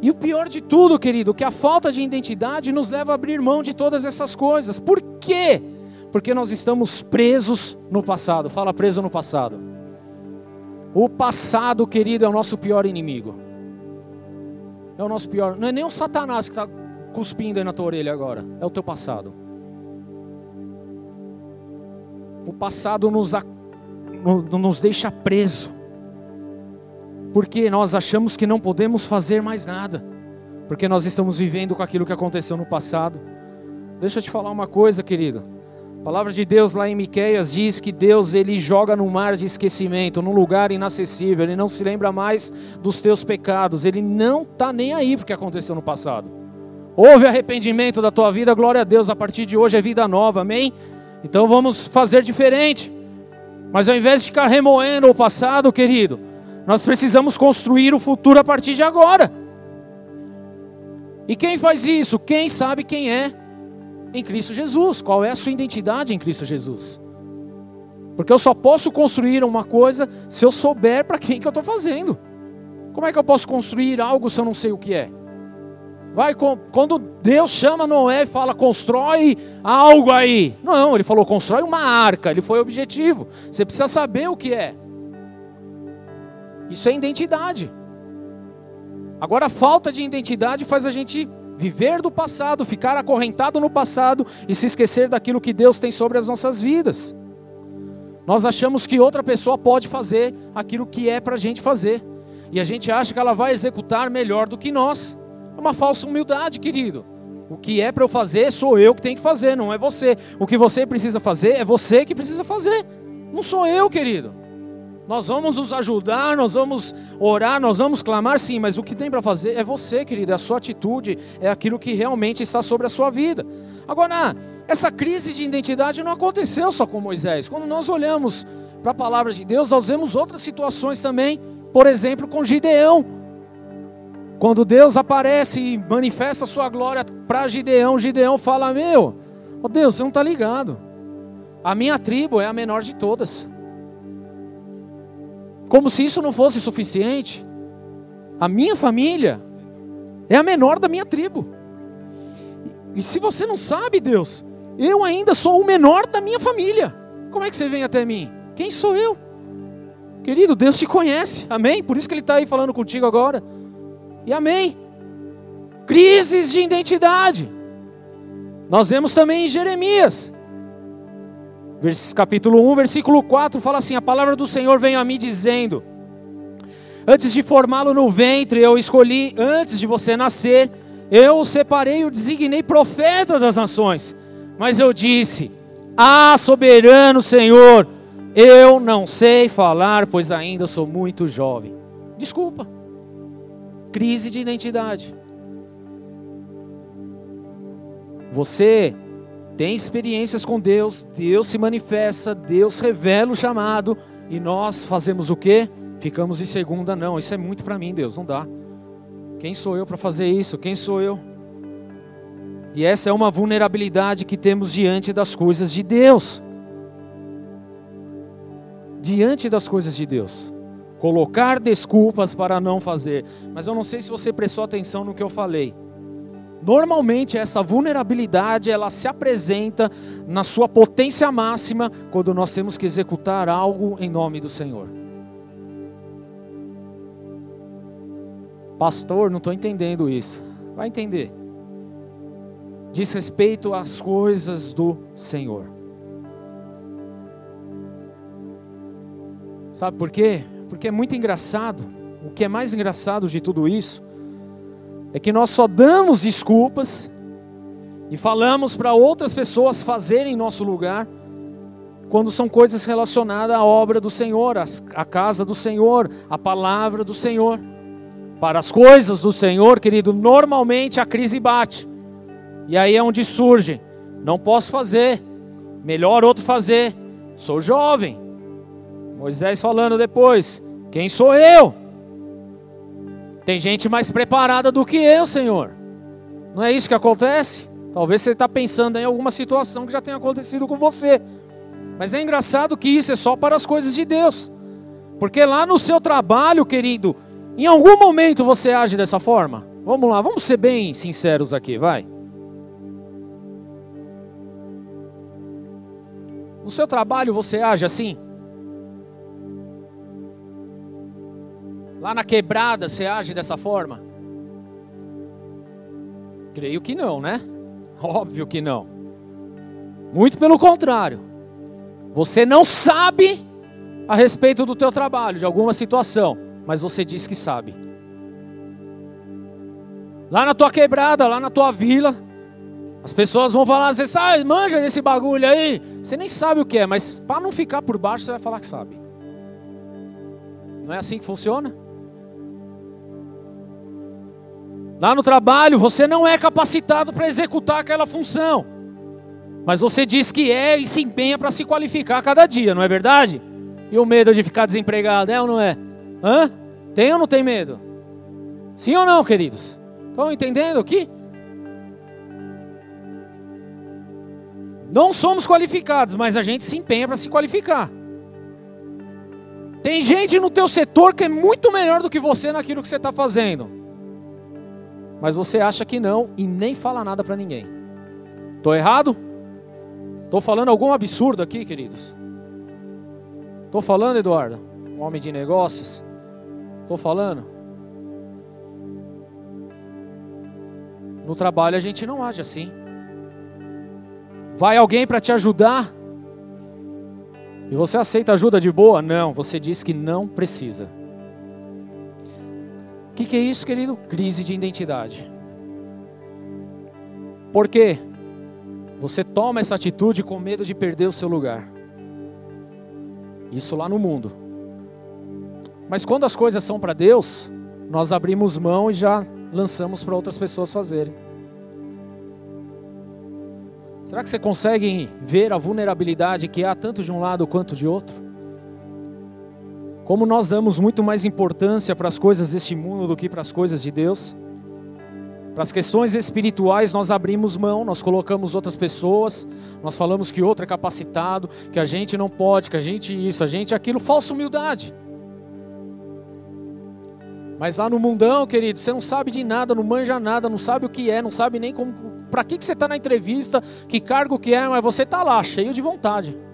E o pior de tudo, querido, que a falta de identidade nos leva a abrir mão de todas essas coisas. Por quê? Porque nós estamos presos no passado. Fala preso no passado. O passado, querido, é o nosso pior inimigo. É o nosso pior. Não é nem o Satanás que está cuspindo aí na tua orelha agora. É o teu passado. O passado nos acusa nos deixa preso, porque nós achamos que não podemos fazer mais nada, porque nós estamos vivendo com aquilo que aconteceu no passado. Deixa eu te falar uma coisa, querido. A palavra de Deus lá em Miqueias diz que Deus ele joga no mar de esquecimento, num lugar inacessível. Ele não se lembra mais dos teus pecados. Ele não está nem aí porque aconteceu no passado. Houve arrependimento da tua vida, glória a Deus. A partir de hoje é vida nova, amém? Então vamos fazer diferente. Mas ao invés de ficar remoendo o passado, querido, nós precisamos construir o futuro a partir de agora. E quem faz isso? Quem sabe quem é em Cristo Jesus? Qual é a sua identidade em Cristo Jesus? Porque eu só posso construir uma coisa se eu souber para quem que eu estou fazendo. Como é que eu posso construir algo se eu não sei o que é? Vai quando Deus chama Noé e fala constrói algo aí. Não, ele falou constrói uma arca. Ele foi objetivo. Você precisa saber o que é. Isso é identidade. Agora a falta de identidade faz a gente viver do passado, ficar acorrentado no passado e se esquecer daquilo que Deus tem sobre as nossas vidas. Nós achamos que outra pessoa pode fazer aquilo que é para a gente fazer. E a gente acha que ela vai executar melhor do que nós. É uma falsa humildade, querido. O que é para eu fazer, sou eu que tenho que fazer, não é você. O que você precisa fazer, é você que precisa fazer. Não sou eu, querido. Nós vamos nos ajudar, nós vamos orar, nós vamos clamar, sim, mas o que tem para fazer é você, querido, é a sua atitude, é aquilo que realmente está sobre a sua vida. Agora, essa crise de identidade não aconteceu só com Moisés. Quando nós olhamos para a palavra de Deus, nós vemos outras situações também, por exemplo, com Gideão. Quando Deus aparece e manifesta a sua glória para Gideão, Gideão fala: Meu, oh Deus, você não está ligado. A minha tribo é a menor de todas. Como se isso não fosse suficiente. A minha família é a menor da minha tribo. E se você não sabe, Deus, eu ainda sou o menor da minha família. Como é que você vem até mim? Quem sou eu? Querido, Deus te conhece, amém? Por isso que Ele está aí falando contigo agora. E amém. Crises de identidade. Nós vemos também em Jeremias capítulo 1, versículo 4, fala assim: A palavra do Senhor veio a mim dizendo: Antes de formá-lo no ventre, eu escolhi, antes de você nascer, eu o separei o designei profeta das nações. Mas eu disse: Ah, soberano Senhor, eu não sei falar, pois ainda sou muito jovem. Desculpa. Crise de identidade. Você tem experiências com Deus, Deus se manifesta, Deus revela o chamado e nós fazemos o quê? Ficamos em segunda, não, isso é muito para mim, Deus, não dá. Quem sou eu para fazer isso? Quem sou eu? E essa é uma vulnerabilidade que temos diante das coisas de Deus. Diante das coisas de Deus. Colocar desculpas para não fazer. Mas eu não sei se você prestou atenção no que eu falei. Normalmente essa vulnerabilidade ela se apresenta na sua potência máxima quando nós temos que executar algo em nome do Senhor. Pastor, não estou entendendo isso. Vai entender. Diz respeito às coisas do Senhor. Sabe por quê? Porque é muito engraçado. O que é mais engraçado de tudo isso é que nós só damos desculpas e falamos para outras pessoas fazerem em nosso lugar quando são coisas relacionadas à obra do Senhor, à casa do Senhor, à palavra do Senhor. Para as coisas do Senhor, querido, normalmente a crise bate. E aí é onde surge: não posso fazer, melhor outro fazer, sou jovem. Moisés falando depois: quem sou eu? Tem gente mais preparada do que eu, Senhor. Não é isso que acontece? Talvez você está pensando em alguma situação que já tenha acontecido com você. Mas é engraçado que isso é só para as coisas de Deus. Porque lá no seu trabalho, querido, em algum momento você age dessa forma? Vamos lá, vamos ser bem sinceros aqui, vai. No seu trabalho você age assim? Lá na quebrada você age dessa forma? Creio que não, né? Óbvio que não. Muito pelo contrário. Você não sabe a respeito do teu trabalho, de alguma situação, mas você diz que sabe. Lá na tua quebrada, lá na tua vila, as pessoas vão falar, você sabe, manja desse bagulho aí. Você nem sabe o que é, mas para não ficar por baixo, você vai falar que sabe. Não é assim que funciona? Lá no trabalho, você não é capacitado para executar aquela função. Mas você diz que é e se empenha para se qualificar cada dia, não é verdade? E o medo de ficar desempregado, é ou não é? Hã? Tem ou não tem medo? Sim ou não, queridos? Estão entendendo aqui? Não somos qualificados, mas a gente se empenha para se qualificar. Tem gente no teu setor que é muito melhor do que você naquilo que você está fazendo. Mas você acha que não e nem fala nada para ninguém. Tô errado? Tô falando algum absurdo aqui, queridos? Tô falando, Eduardo? Homem de negócios? Tô falando? No trabalho a gente não age assim. Vai alguém para te ajudar? E você aceita ajuda de boa? Não, você diz que não precisa. O que, que é isso, querido? Crise de identidade. Por quê? Você toma essa atitude com medo de perder o seu lugar. Isso lá no mundo. Mas quando as coisas são para Deus, nós abrimos mão e já lançamos para outras pessoas fazerem. Será que você consegue ver a vulnerabilidade que há tanto de um lado quanto de outro? Como nós damos muito mais importância para as coisas deste mundo do que para as coisas de Deus? Para as questões espirituais nós abrimos mão, nós colocamos outras pessoas, nós falamos que outro é capacitado, que a gente não pode, que a gente isso, a gente aquilo, falsa humildade. Mas lá no mundão, querido, você não sabe de nada, não manja nada, não sabe o que é, não sabe nem como, para que, que você está na entrevista, que cargo que é, mas você está lá, cheio de vontade.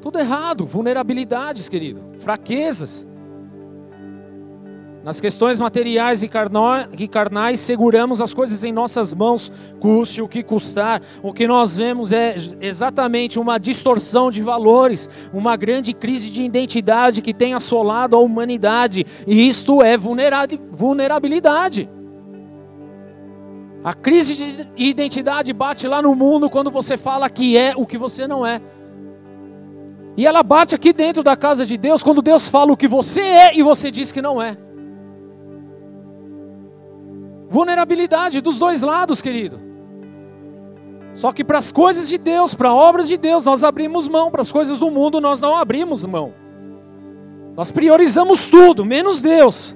Tudo errado, vulnerabilidades, querido, fraquezas. Nas questões materiais e carnais, seguramos as coisas em nossas mãos, custe o que custar. O que nós vemos é exatamente uma distorção de valores, uma grande crise de identidade que tem assolado a humanidade, e isto é vulnerabilidade. A crise de identidade bate lá no mundo quando você fala que é o que você não é. E ela bate aqui dentro da casa de Deus quando Deus fala o que você é e você diz que não é. Vulnerabilidade dos dois lados, querido. Só que para as coisas de Deus, para obras de Deus, nós abrimos mão, para as coisas do mundo nós não abrimos mão. Nós priorizamos tudo, menos Deus.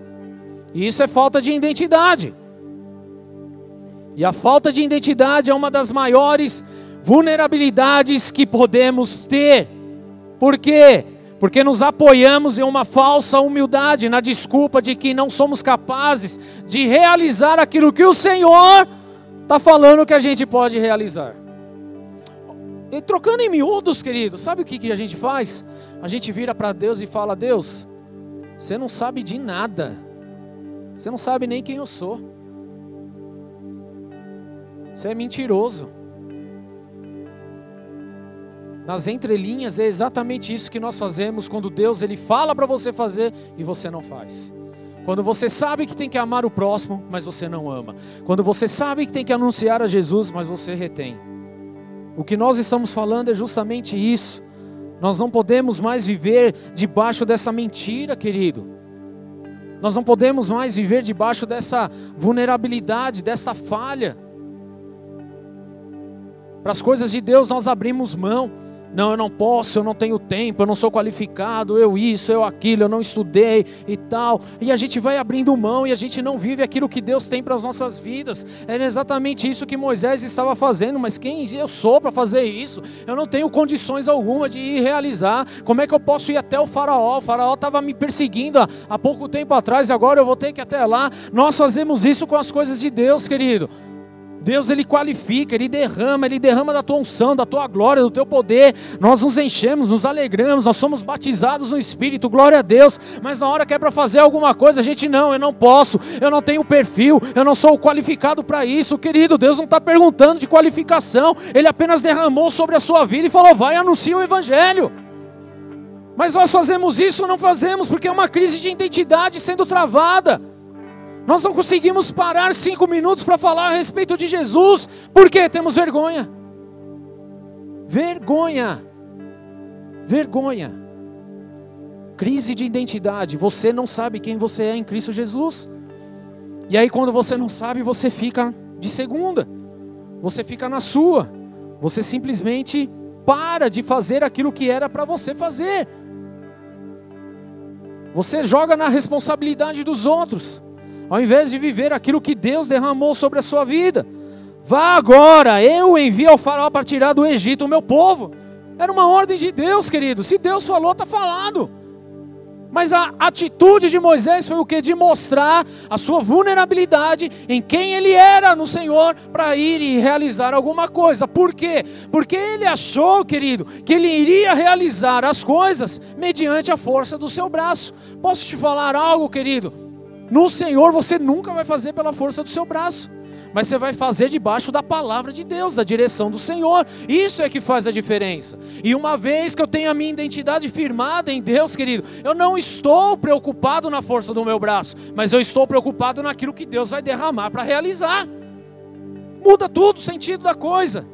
E isso é falta de identidade. E a falta de identidade é uma das maiores vulnerabilidades que podemos ter. Por quê? Porque nos apoiamos em uma falsa humildade, na desculpa de que não somos capazes de realizar aquilo que o Senhor está falando que a gente pode realizar. E trocando em miúdos, querido, sabe o que, que a gente faz? A gente vira para Deus e fala: Deus, você não sabe de nada, você não sabe nem quem eu sou, você é mentiroso. Nas entrelinhas é exatamente isso que nós fazemos quando Deus ele fala para você fazer e você não faz. Quando você sabe que tem que amar o próximo, mas você não ama. Quando você sabe que tem que anunciar a Jesus, mas você retém. O que nós estamos falando é justamente isso. Nós não podemos mais viver debaixo dessa mentira, querido. Nós não podemos mais viver debaixo dessa vulnerabilidade, dessa falha. Para as coisas de Deus nós abrimos mão. Não, eu não posso, eu não tenho tempo, eu não sou qualificado, eu isso, eu aquilo, eu não estudei e tal. E a gente vai abrindo mão e a gente não vive aquilo que Deus tem para as nossas vidas. Era exatamente isso que Moisés estava fazendo, mas quem eu sou para fazer isso? Eu não tenho condições alguma de ir realizar. Como é que eu posso ir até o faraó? O faraó estava me perseguindo há, há pouco tempo atrás, agora eu vou ter que ir até lá. Nós fazemos isso com as coisas de Deus, querido. Deus ele qualifica, ele derrama, ele derrama da tua unção, da tua glória, do teu poder. Nós nos enchemos, nos alegramos, nós somos batizados no Espírito, glória a Deus. Mas na hora que é para fazer alguma coisa, a gente não, eu não posso, eu não tenho perfil, eu não sou qualificado para isso, querido. Deus não está perguntando de qualificação, Ele apenas derramou sobre a sua vida e falou: vai anunciar o Evangelho. Mas nós fazemos isso, não fazemos, porque é uma crise de identidade sendo travada. Nós não conseguimos parar cinco minutos para falar a respeito de Jesus, porque temos vergonha. Vergonha. Vergonha. Crise de identidade. Você não sabe quem você é em Cristo Jesus. E aí, quando você não sabe, você fica de segunda. Você fica na sua. Você simplesmente para de fazer aquilo que era para você fazer. Você joga na responsabilidade dos outros ao invés de viver aquilo que Deus derramou sobre a sua vida. Vá agora, eu envio ao faraó para tirar do Egito o meu povo. Era uma ordem de Deus, querido. Se Deus falou, está falado. Mas a atitude de Moisés foi o que? De mostrar a sua vulnerabilidade em quem ele era no Senhor para ir e realizar alguma coisa. Por quê? Porque ele achou, querido, que ele iria realizar as coisas mediante a força do seu braço. Posso te falar algo, querido? No Senhor você nunca vai fazer pela força do seu braço mas você vai fazer debaixo da palavra de Deus, da direção do Senhor. Isso é que faz a diferença. E uma vez que eu tenho a minha identidade firmada em Deus, querido, eu não estou preocupado na força do meu braço, mas eu estou preocupado naquilo que Deus vai derramar para realizar. Muda tudo o sentido da coisa.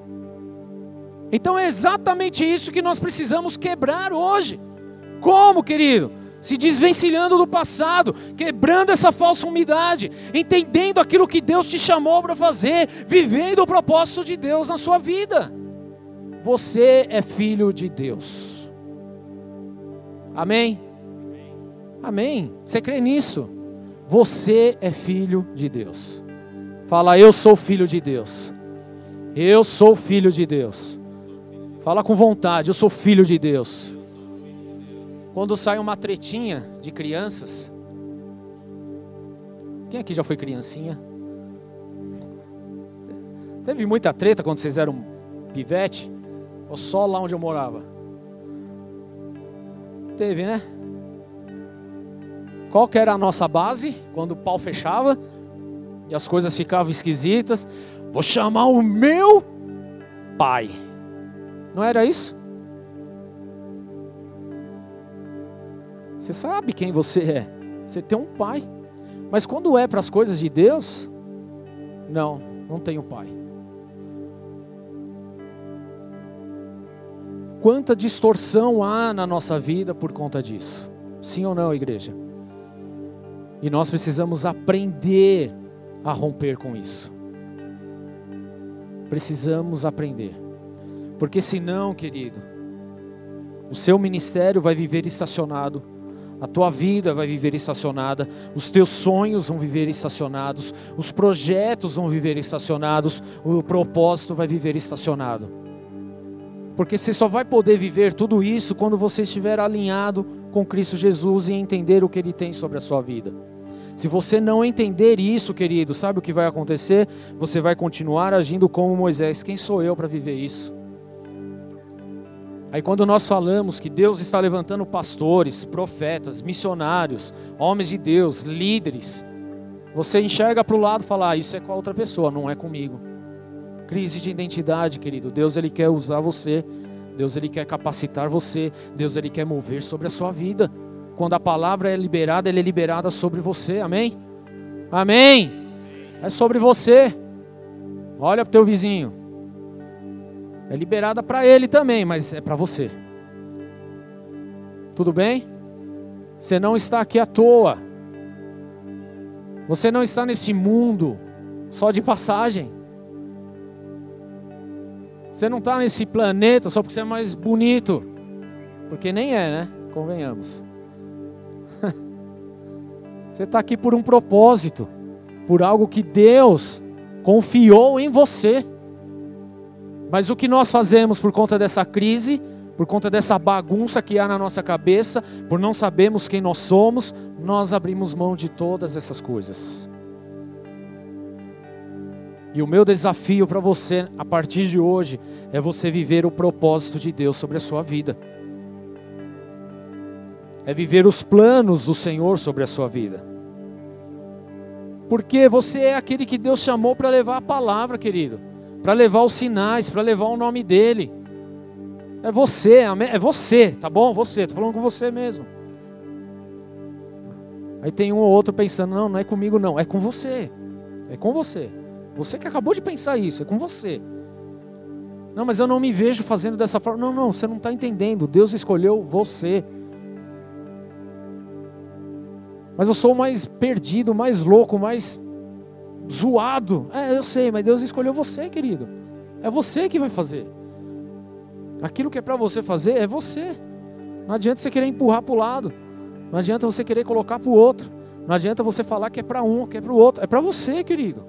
Então é exatamente isso que nós precisamos quebrar hoje. Como, querido? Se desvencilhando do passado, quebrando essa falsa umidade, entendendo aquilo que Deus te chamou para fazer, vivendo o propósito de Deus na sua vida. Você é filho de Deus. Amém? Amém. Você crê nisso? Você é filho de Deus. Fala, eu sou filho de Deus. Eu sou filho de Deus. Fala com vontade, eu sou filho de Deus. Quando sai uma tretinha de crianças, quem aqui já foi criancinha? Teve muita treta quando vocês eram pivete? Ou só lá onde eu morava? Teve, né? Qual que era a nossa base quando o pau fechava e as coisas ficavam esquisitas? Vou chamar o meu pai. Não era isso? Você sabe quem você é. Você tem um pai. Mas quando é para as coisas de Deus, não, não tenho pai. Quanta distorção há na nossa vida por conta disso? Sim ou não, igreja? E nós precisamos aprender a romper com isso. Precisamos aprender. Porque senão, querido, o seu ministério vai viver estacionado a tua vida vai viver estacionada, os teus sonhos vão viver estacionados, os projetos vão viver estacionados, o propósito vai viver estacionado. Porque você só vai poder viver tudo isso quando você estiver alinhado com Cristo Jesus e entender o que Ele tem sobre a sua vida. Se você não entender isso, querido, sabe o que vai acontecer? Você vai continuar agindo como Moisés. Quem sou eu para viver isso? Aí quando nós falamos que Deus está levantando pastores, profetas, missionários, homens de Deus, líderes, você enxerga para o lado e fala: ah, isso é com a outra pessoa, não é comigo. Crise de identidade, querido. Deus ele quer usar você. Deus ele quer capacitar você. Deus ele quer mover sobre a sua vida. Quando a palavra é liberada, ela é liberada sobre você. Amém? Amém. É sobre você. Olha para o teu vizinho. É liberada para ele também, mas é para você. Tudo bem? Você não está aqui à toa. Você não está nesse mundo só de passagem. Você não está nesse planeta só porque você é mais bonito. Porque nem é, né? Convenhamos. Você está aqui por um propósito, por algo que Deus confiou em você. Mas o que nós fazemos por conta dessa crise, por conta dessa bagunça que há na nossa cabeça, por não sabermos quem nós somos, nós abrimos mão de todas essas coisas. E o meu desafio para você, a partir de hoje, é você viver o propósito de Deus sobre a sua vida. É viver os planos do Senhor sobre a sua vida. Porque você é aquele que Deus chamou para levar a palavra, querido para levar os sinais, para levar o nome dele. É você, é você, tá bom? Você, estou falando com você mesmo. Aí tem um ou outro pensando, não, não é comigo não, é com você. É com você. Você que acabou de pensar isso, é com você. Não, mas eu não me vejo fazendo dessa forma. Não, não, você não está entendendo. Deus escolheu você. Mas eu sou mais perdido, mais louco, mais zoado. É, eu sei, mas Deus escolheu você, querido. É você que vai fazer. Aquilo que é para você fazer é você. Não adianta você querer empurrar para o lado. Não adianta você querer colocar para o outro. Não adianta você falar que é para um, que é para o outro. É para você, querido.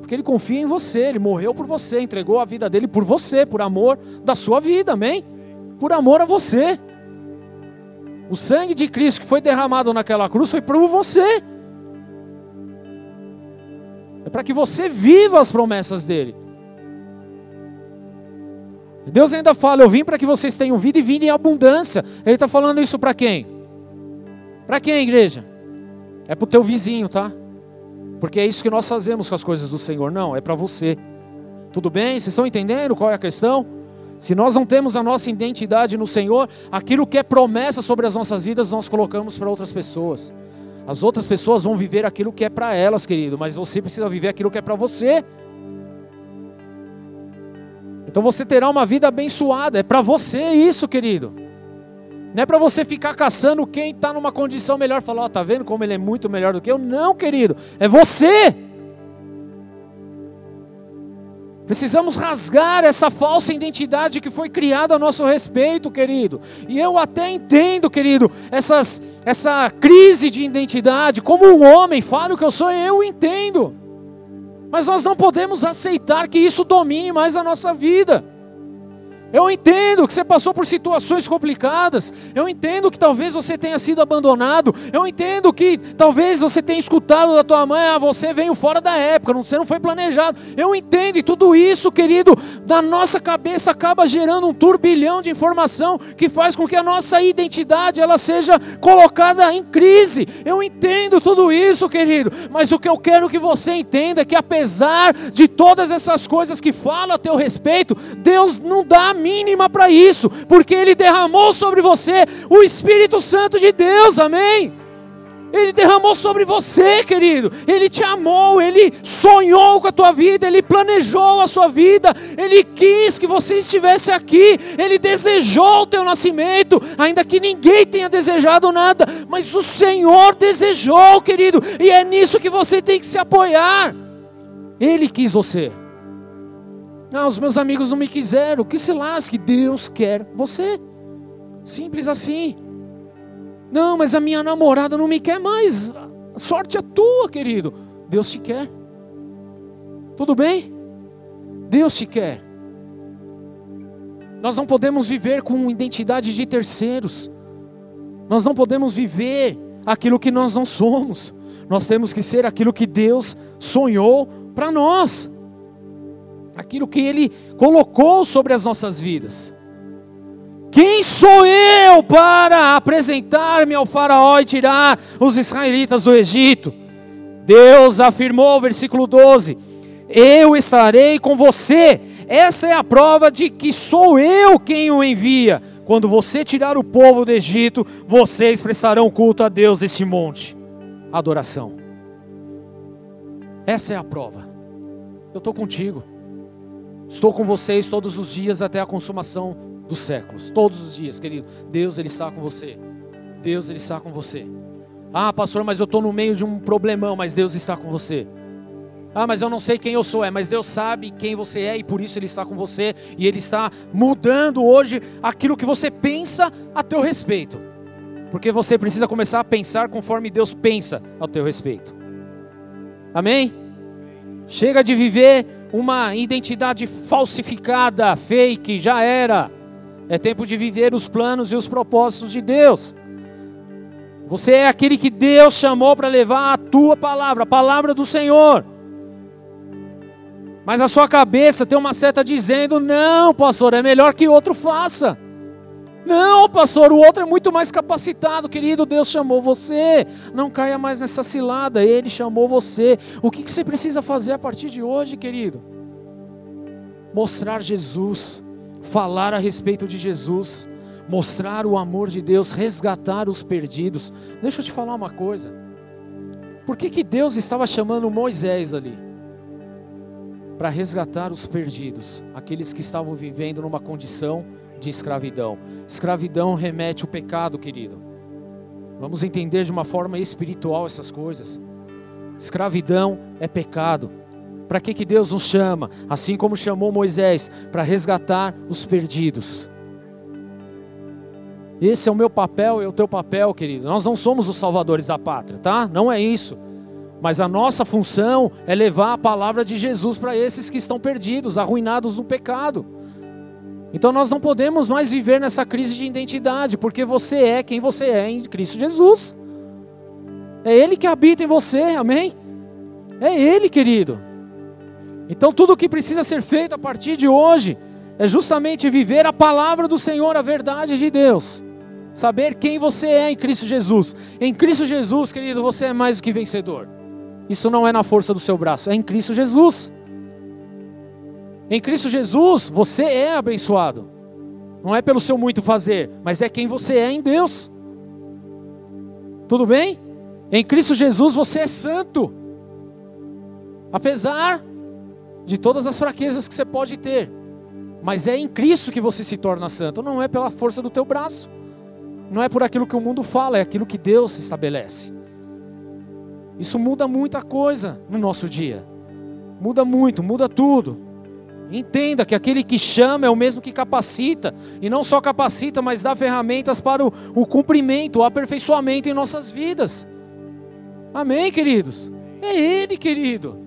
Porque ele confia em você, ele morreu por você, entregou a vida dele por você, por amor da sua vida, amém? Por amor a você. O sangue de Cristo que foi derramado naquela cruz foi por você. É para que você viva as promessas dele. Deus ainda fala: Eu vim para que vocês tenham vida e vida em abundância. Ele está falando isso para quem? Para quem, igreja? É para o teu vizinho, tá? Porque é isso que nós fazemos com as coisas do Senhor. Não, é para você. Tudo bem? Vocês estão entendendo qual é a questão? Se nós não temos a nossa identidade no Senhor, aquilo que é promessa sobre as nossas vidas, nós colocamos para outras pessoas. As outras pessoas vão viver aquilo que é para elas, querido, mas você precisa viver aquilo que é para você. Então você terá uma vida abençoada, é para você isso, querido. Não é para você ficar caçando quem está numa condição melhor, falar, ó, oh, tá vendo como ele é muito melhor do que eu? Não, querido, é você. Precisamos rasgar essa falsa identidade que foi criada a nosso respeito, querido. E eu até entendo, querido, essas, essa crise de identidade. Como um homem, falo que eu sou, eu entendo. Mas nós não podemos aceitar que isso domine mais a nossa vida. Eu entendo que você passou por situações complicadas. Eu entendo que talvez você tenha sido abandonado. Eu entendo que talvez você tenha escutado da tua mãe, ah, você veio fora da época, você não foi planejado. Eu entendo e tudo isso, querido, da nossa cabeça acaba gerando um turbilhão de informação que faz com que a nossa identidade ela seja colocada em crise. Eu entendo tudo isso, querido, mas o que eu quero que você entenda é que apesar de todas essas coisas que falam a teu respeito, Deus não dá mínima para isso, porque Ele derramou sobre você o Espírito Santo de Deus, amém? Ele derramou sobre você, querido. Ele te amou, ele sonhou com a tua vida, ele planejou a sua vida, ele quis que você estivesse aqui, ele desejou o teu nascimento, ainda que ninguém tenha desejado nada, mas o Senhor desejou, querido, e é nisso que você tem que se apoiar. Ele quis você. Ah, os meus amigos não me quiseram. Que se lasque, Deus quer você. Simples assim. Não, mas a minha namorada não me quer mais. A sorte é tua, querido. Deus te quer. Tudo bem? Deus te quer. Nós não podemos viver com identidade de terceiros. Nós não podemos viver aquilo que nós não somos. Nós temos que ser aquilo que Deus sonhou para nós aquilo que Ele colocou sobre as nossas vidas. Quem sou eu para apresentar-me ao Faraó e tirar os israelitas do Egito? Deus afirmou, versículo 12: Eu estarei com você. Essa é a prova de que sou eu quem o envia. Quando você tirar o povo do Egito, vocês prestarão culto a Deus nesse monte. Adoração. Essa é a prova. Eu estou contigo. Estou com vocês todos os dias até a consumação dos séculos. Todos os dias, querido. Deus, Ele está com você. Deus, Ele está com você. Ah, pastor, mas eu estou no meio de um problemão, mas Deus está com você. Ah, mas eu não sei quem eu sou. É, mas Deus sabe quem você é e por isso Ele está com você. E Ele está mudando hoje aquilo que você pensa a teu respeito. Porque você precisa começar a pensar conforme Deus pensa ao teu respeito. Amém? Chega de viver uma identidade falsificada, fake, já era. É tempo de viver os planos e os propósitos de Deus. Você é aquele que Deus chamou para levar a tua palavra, a palavra do Senhor. Mas a sua cabeça tem uma seta dizendo: não, pastor, é melhor que outro faça. Não, pastor, o outro é muito mais capacitado, querido. Deus chamou você. Não caia mais nessa cilada. Ele chamou você. O que você precisa fazer a partir de hoje, querido? Mostrar Jesus, falar a respeito de Jesus, mostrar o amor de Deus, resgatar os perdidos. Deixa eu te falar uma coisa. Por que, que Deus estava chamando Moisés ali? Para resgatar os perdidos, aqueles que estavam vivendo numa condição de escravidão. Escravidão remete ao pecado, querido. Vamos entender de uma forma espiritual essas coisas. Escravidão é pecado. Para que, que Deus nos chama? Assim como chamou Moisés, para resgatar os perdidos. Esse é o meu papel e é o teu papel, querido. Nós não somos os salvadores da pátria, tá? Não é isso. Mas a nossa função é levar a palavra de Jesus para esses que estão perdidos, arruinados no pecado. Então nós não podemos mais viver nessa crise de identidade, porque você é quem você é em Cristo Jesus. É Ele que habita em você, amém? É Ele, querido. Então tudo o que precisa ser feito a partir de hoje é justamente viver a palavra do Senhor, a verdade de Deus. Saber quem você é em Cristo Jesus. Em Cristo Jesus, querido, você é mais do que vencedor. Isso não é na força do seu braço, é em Cristo Jesus. Em Cristo Jesus, você é abençoado. Não é pelo seu muito fazer, mas é quem você é em Deus. Tudo bem? Em Cristo Jesus você é santo. Apesar de todas as fraquezas que você pode ter. Mas é em Cristo que você se torna santo, não é pela força do teu braço. Não é por aquilo que o mundo fala, é aquilo que Deus estabelece. Isso muda muita coisa no nosso dia. Muda muito, muda tudo. Entenda que aquele que chama é o mesmo que capacita, e não só capacita, mas dá ferramentas para o, o cumprimento, o aperfeiçoamento em nossas vidas. Amém, queridos? É Ele, querido.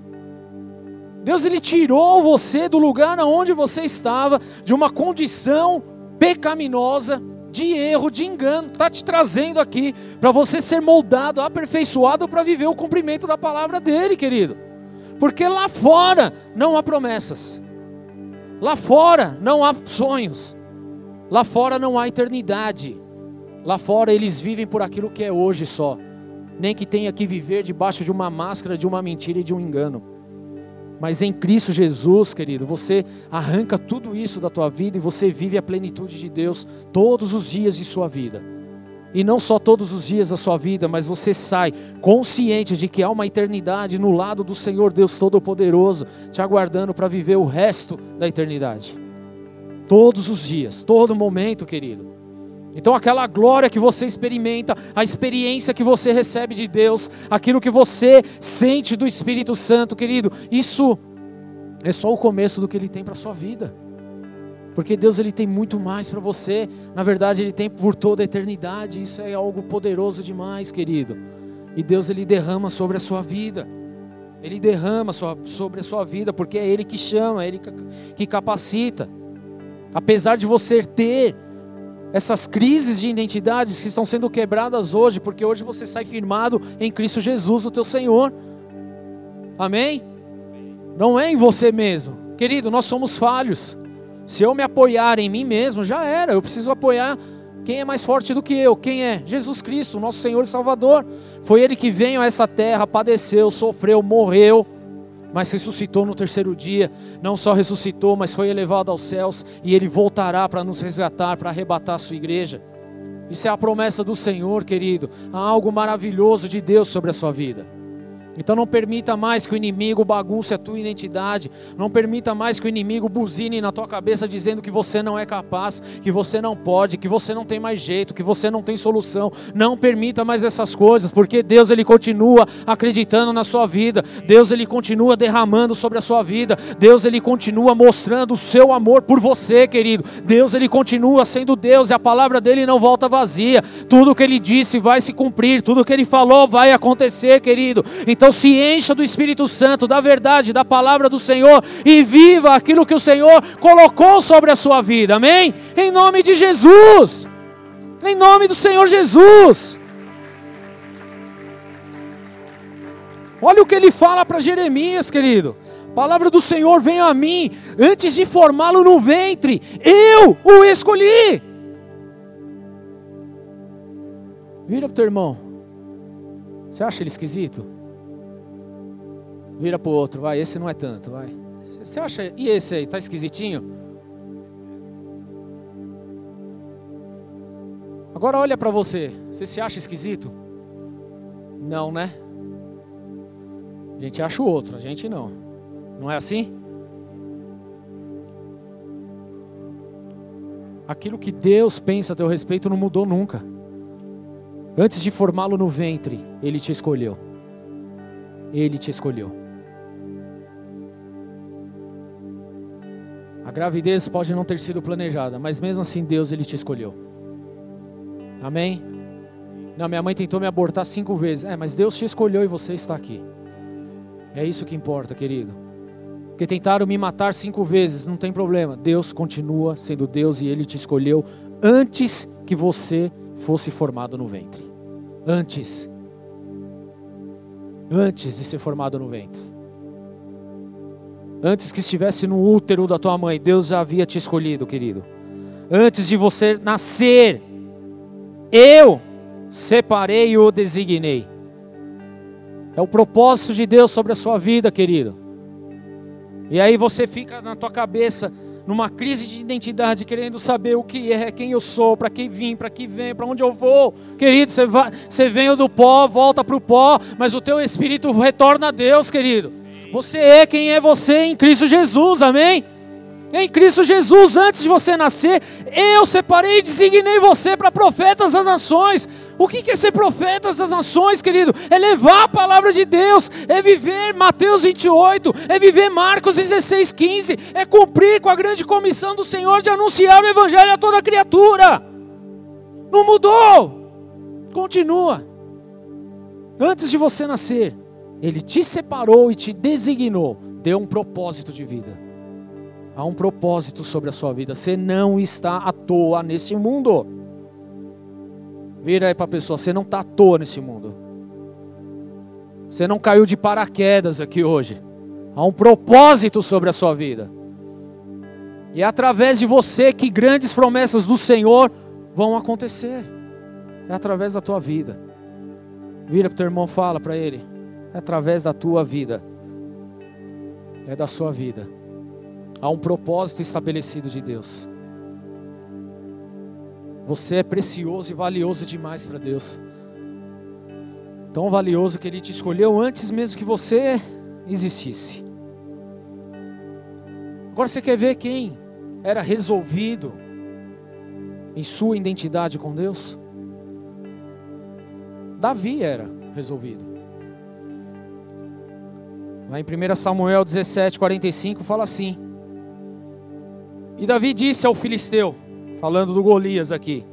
Deus ele tirou você do lugar onde você estava, de uma condição pecaminosa, de erro, de engano, está te trazendo aqui para você ser moldado, aperfeiçoado para viver o cumprimento da palavra dele, querido. Porque lá fora não há promessas. Lá fora não há sonhos. Lá fora não há eternidade. Lá fora eles vivem por aquilo que é hoje só. Nem que tenha que viver debaixo de uma máscara, de uma mentira e de um engano. Mas em Cristo Jesus, querido, você arranca tudo isso da tua vida e você vive a plenitude de Deus todos os dias de sua vida. E não só todos os dias da sua vida, mas você sai consciente de que há uma eternidade no lado do Senhor Deus Todo-Poderoso, te aguardando para viver o resto da eternidade. Todos os dias, todo momento, querido. Então, aquela glória que você experimenta, a experiência que você recebe de Deus, aquilo que você sente do Espírito Santo, querido, isso é só o começo do que Ele tem para a sua vida. Porque Deus ele tem muito mais para você. Na verdade, ele tem por toda a eternidade. Isso é algo poderoso demais, querido. E Deus ele derrama sobre a sua vida. Ele derrama sobre a sua vida, porque é ele que chama, é ele que capacita. Apesar de você ter essas crises de identidades que estão sendo quebradas hoje, porque hoje você sai firmado em Cristo Jesus, o teu Senhor. Amém? Não é em você mesmo. Querido, nós somos falhos. Se eu me apoiar em mim mesmo, já era. Eu preciso apoiar quem é mais forte do que eu. Quem é? Jesus Cristo, nosso Senhor e Salvador. Foi Ele que veio a essa terra, padeceu, sofreu, morreu, mas ressuscitou no terceiro dia. Não só ressuscitou, mas foi elevado aos céus e Ele voltará para nos resgatar, para arrebatar a sua igreja. Isso é a promessa do Senhor, querido. Há algo maravilhoso de Deus sobre a sua vida. Então não permita mais que o inimigo bagunce a tua identidade. Não permita mais que o inimigo buzine na tua cabeça dizendo que você não é capaz, que você não pode, que você não tem mais jeito, que você não tem solução. Não permita mais essas coisas, porque Deus ele continua acreditando na sua vida. Deus ele continua derramando sobre a sua vida. Deus ele continua mostrando o seu amor por você, querido. Deus ele continua sendo Deus e a palavra dele não volta vazia. Tudo que ele disse vai se cumprir, tudo que ele falou vai acontecer, querido. Então então se encha do Espírito Santo, da verdade, da palavra do Senhor e viva aquilo que o Senhor colocou sobre a sua vida. Amém? Em nome de Jesus. Em nome do Senhor Jesus. Olha o que ele fala para Jeremias, querido. A palavra do Senhor vem a mim antes de formá-lo no ventre. Eu o escolhi. Vira para o teu irmão. Você acha ele esquisito? Vira pro outro, vai, esse não é tanto, vai. Você acha, e esse aí, tá esquisitinho? Agora olha para você, você se acha esquisito? Não, né? A gente acha o outro, a gente não. Não é assim? Aquilo que Deus pensa a teu respeito não mudou nunca. Antes de formá-lo no ventre, Ele te escolheu. Ele te escolheu. Gravidez pode não ter sido planejada, mas mesmo assim Deus ele te escolheu. Amém? Não, minha mãe tentou me abortar cinco vezes. É, mas Deus te escolheu e você está aqui. É isso que importa, querido. Porque tentaram me matar cinco vezes, não tem problema. Deus continua sendo Deus e Ele te escolheu antes que você fosse formado no ventre. Antes. Antes de ser formado no ventre. Antes que estivesse no útero da tua mãe, Deus já havia te escolhido, querido. Antes de você nascer, eu separei e o designei. É o propósito de Deus sobre a sua vida, querido. E aí você fica na tua cabeça numa crise de identidade, querendo saber o que é, quem eu sou, para quem vim, para que vem, para onde eu vou. Querido, você, vai, você veio do pó, volta para o pó, mas o teu espírito retorna a Deus, querido. Você é quem é você em Cristo Jesus, amém? Em Cristo Jesus, antes de você nascer, eu separei e designei você para profetas das nações. O que é ser profeta das nações, querido? É levar a palavra de Deus, é viver Mateus 28, é viver Marcos 16, 15, é cumprir com a grande comissão do Senhor de anunciar o Evangelho a toda criatura. Não mudou, continua. Antes de você nascer, Ele te separou e te designou, deu um propósito de vida. Há um propósito sobre a sua vida. Você não está à toa nesse mundo. Vira aí para a pessoa, você não está à toa nesse mundo. Você não caiu de paraquedas aqui hoje. Há um propósito sobre a sua vida. E é através de você que grandes promessas do Senhor vão acontecer. É através da tua vida. Vira para o teu irmão, fala para ele. Através da tua vida. É da sua vida. Há um propósito estabelecido de Deus. Você é precioso e valioso demais para Deus. Tão valioso que Ele te escolheu antes mesmo que você existisse. Agora você quer ver quem era resolvido em sua identidade com Deus? Davi era resolvido. Lá em 1 Samuel 17, 45 fala assim: e Davi disse ao filisteu, falando do Golias aqui: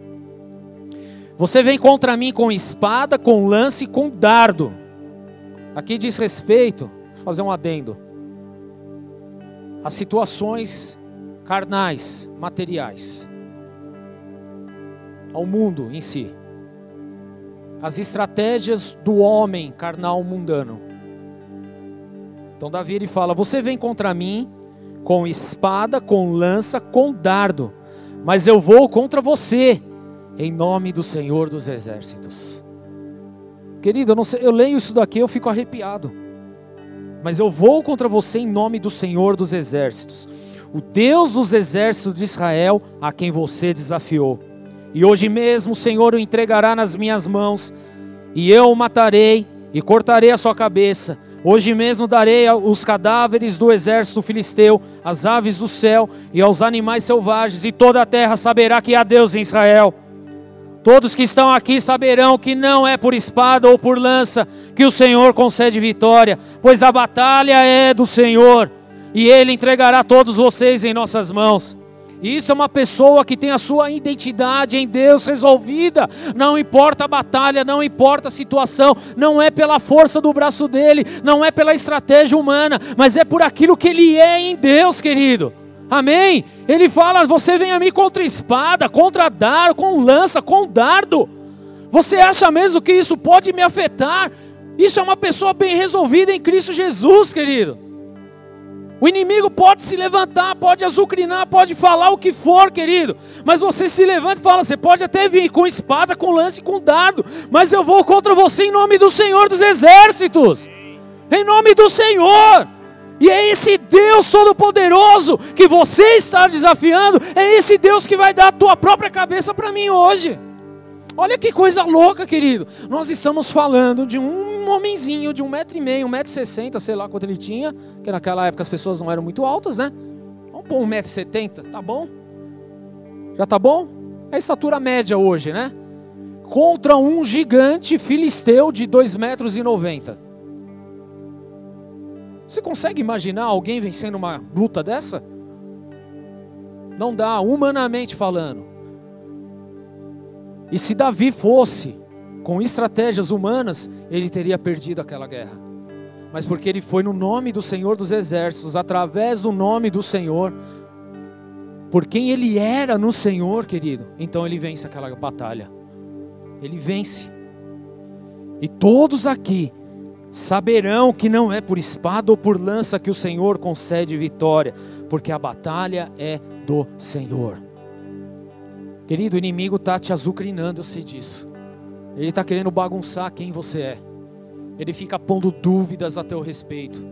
Você vem contra mim com espada, com lance e com dardo. Aqui diz respeito, vou fazer um adendo, as situações carnais, materiais, ao mundo em si, as estratégias do homem carnal mundano. Então Davi ele fala: Você vem contra mim com espada, com lança, com dardo, mas eu vou contra você, em nome do Senhor dos Exércitos. Querido, eu, sei, eu leio isso daqui, eu fico arrepiado. Mas eu vou contra você em nome do Senhor dos Exércitos, o Deus dos exércitos de Israel, a quem você desafiou. E hoje mesmo o Senhor o entregará nas minhas mãos, e eu o matarei e cortarei a sua cabeça, Hoje mesmo darei os cadáveres do exército filisteu, as aves do céu e aos animais selvagens, e toda a terra saberá que há Deus em Israel. Todos que estão aqui saberão que não é por espada ou por lança que o Senhor concede vitória, pois a batalha é do Senhor, e Ele entregará todos vocês em nossas mãos. Isso é uma pessoa que tem a sua identidade em Deus resolvida. Não importa a batalha, não importa a situação, não é pela força do braço dele, não é pela estratégia humana, mas é por aquilo que ele é em Deus, querido. Amém? Ele fala: Você vem a mim contra espada, contra dardo, com lança, com dardo. Você acha mesmo que isso pode me afetar? Isso é uma pessoa bem resolvida em Cristo Jesus, querido. O inimigo pode se levantar, pode azucrinar, pode falar o que for, querido. Mas você se levanta e fala: você pode até vir com espada, com lance, com dardo, mas eu vou contra você em nome do Senhor dos Exércitos. Em nome do Senhor. E é esse Deus Todo-Poderoso que você está desafiando, é esse Deus que vai dar a tua própria cabeça para mim hoje. Olha que coisa louca, querido. Nós estamos falando de um homenzinho de um metro e meio, um metro e sessenta, sei lá quanto ele tinha, que naquela época as pessoas não eram muito altas, né? Vamos pôr um metro e setenta, tá bom? Já tá bom? É a estatura média hoje, né? Contra um gigante filisteu de dois metros e noventa. Você consegue imaginar alguém vencendo uma luta dessa? Não dá, humanamente falando. E se Davi fosse com estratégias humanas, ele teria perdido aquela guerra. mas porque ele foi no nome do Senhor dos Exércitos, através do nome do Senhor, por quem ele era no Senhor, querido, então ele vence aquela batalha. Ele vence. E todos aqui saberão que não é por espada ou por lança que o Senhor concede vitória, porque a batalha é do Senhor. Querido, o inimigo está te azucrinando, eu sei disso. Ele está querendo bagunçar quem você é. Ele fica pondo dúvidas a teu respeito.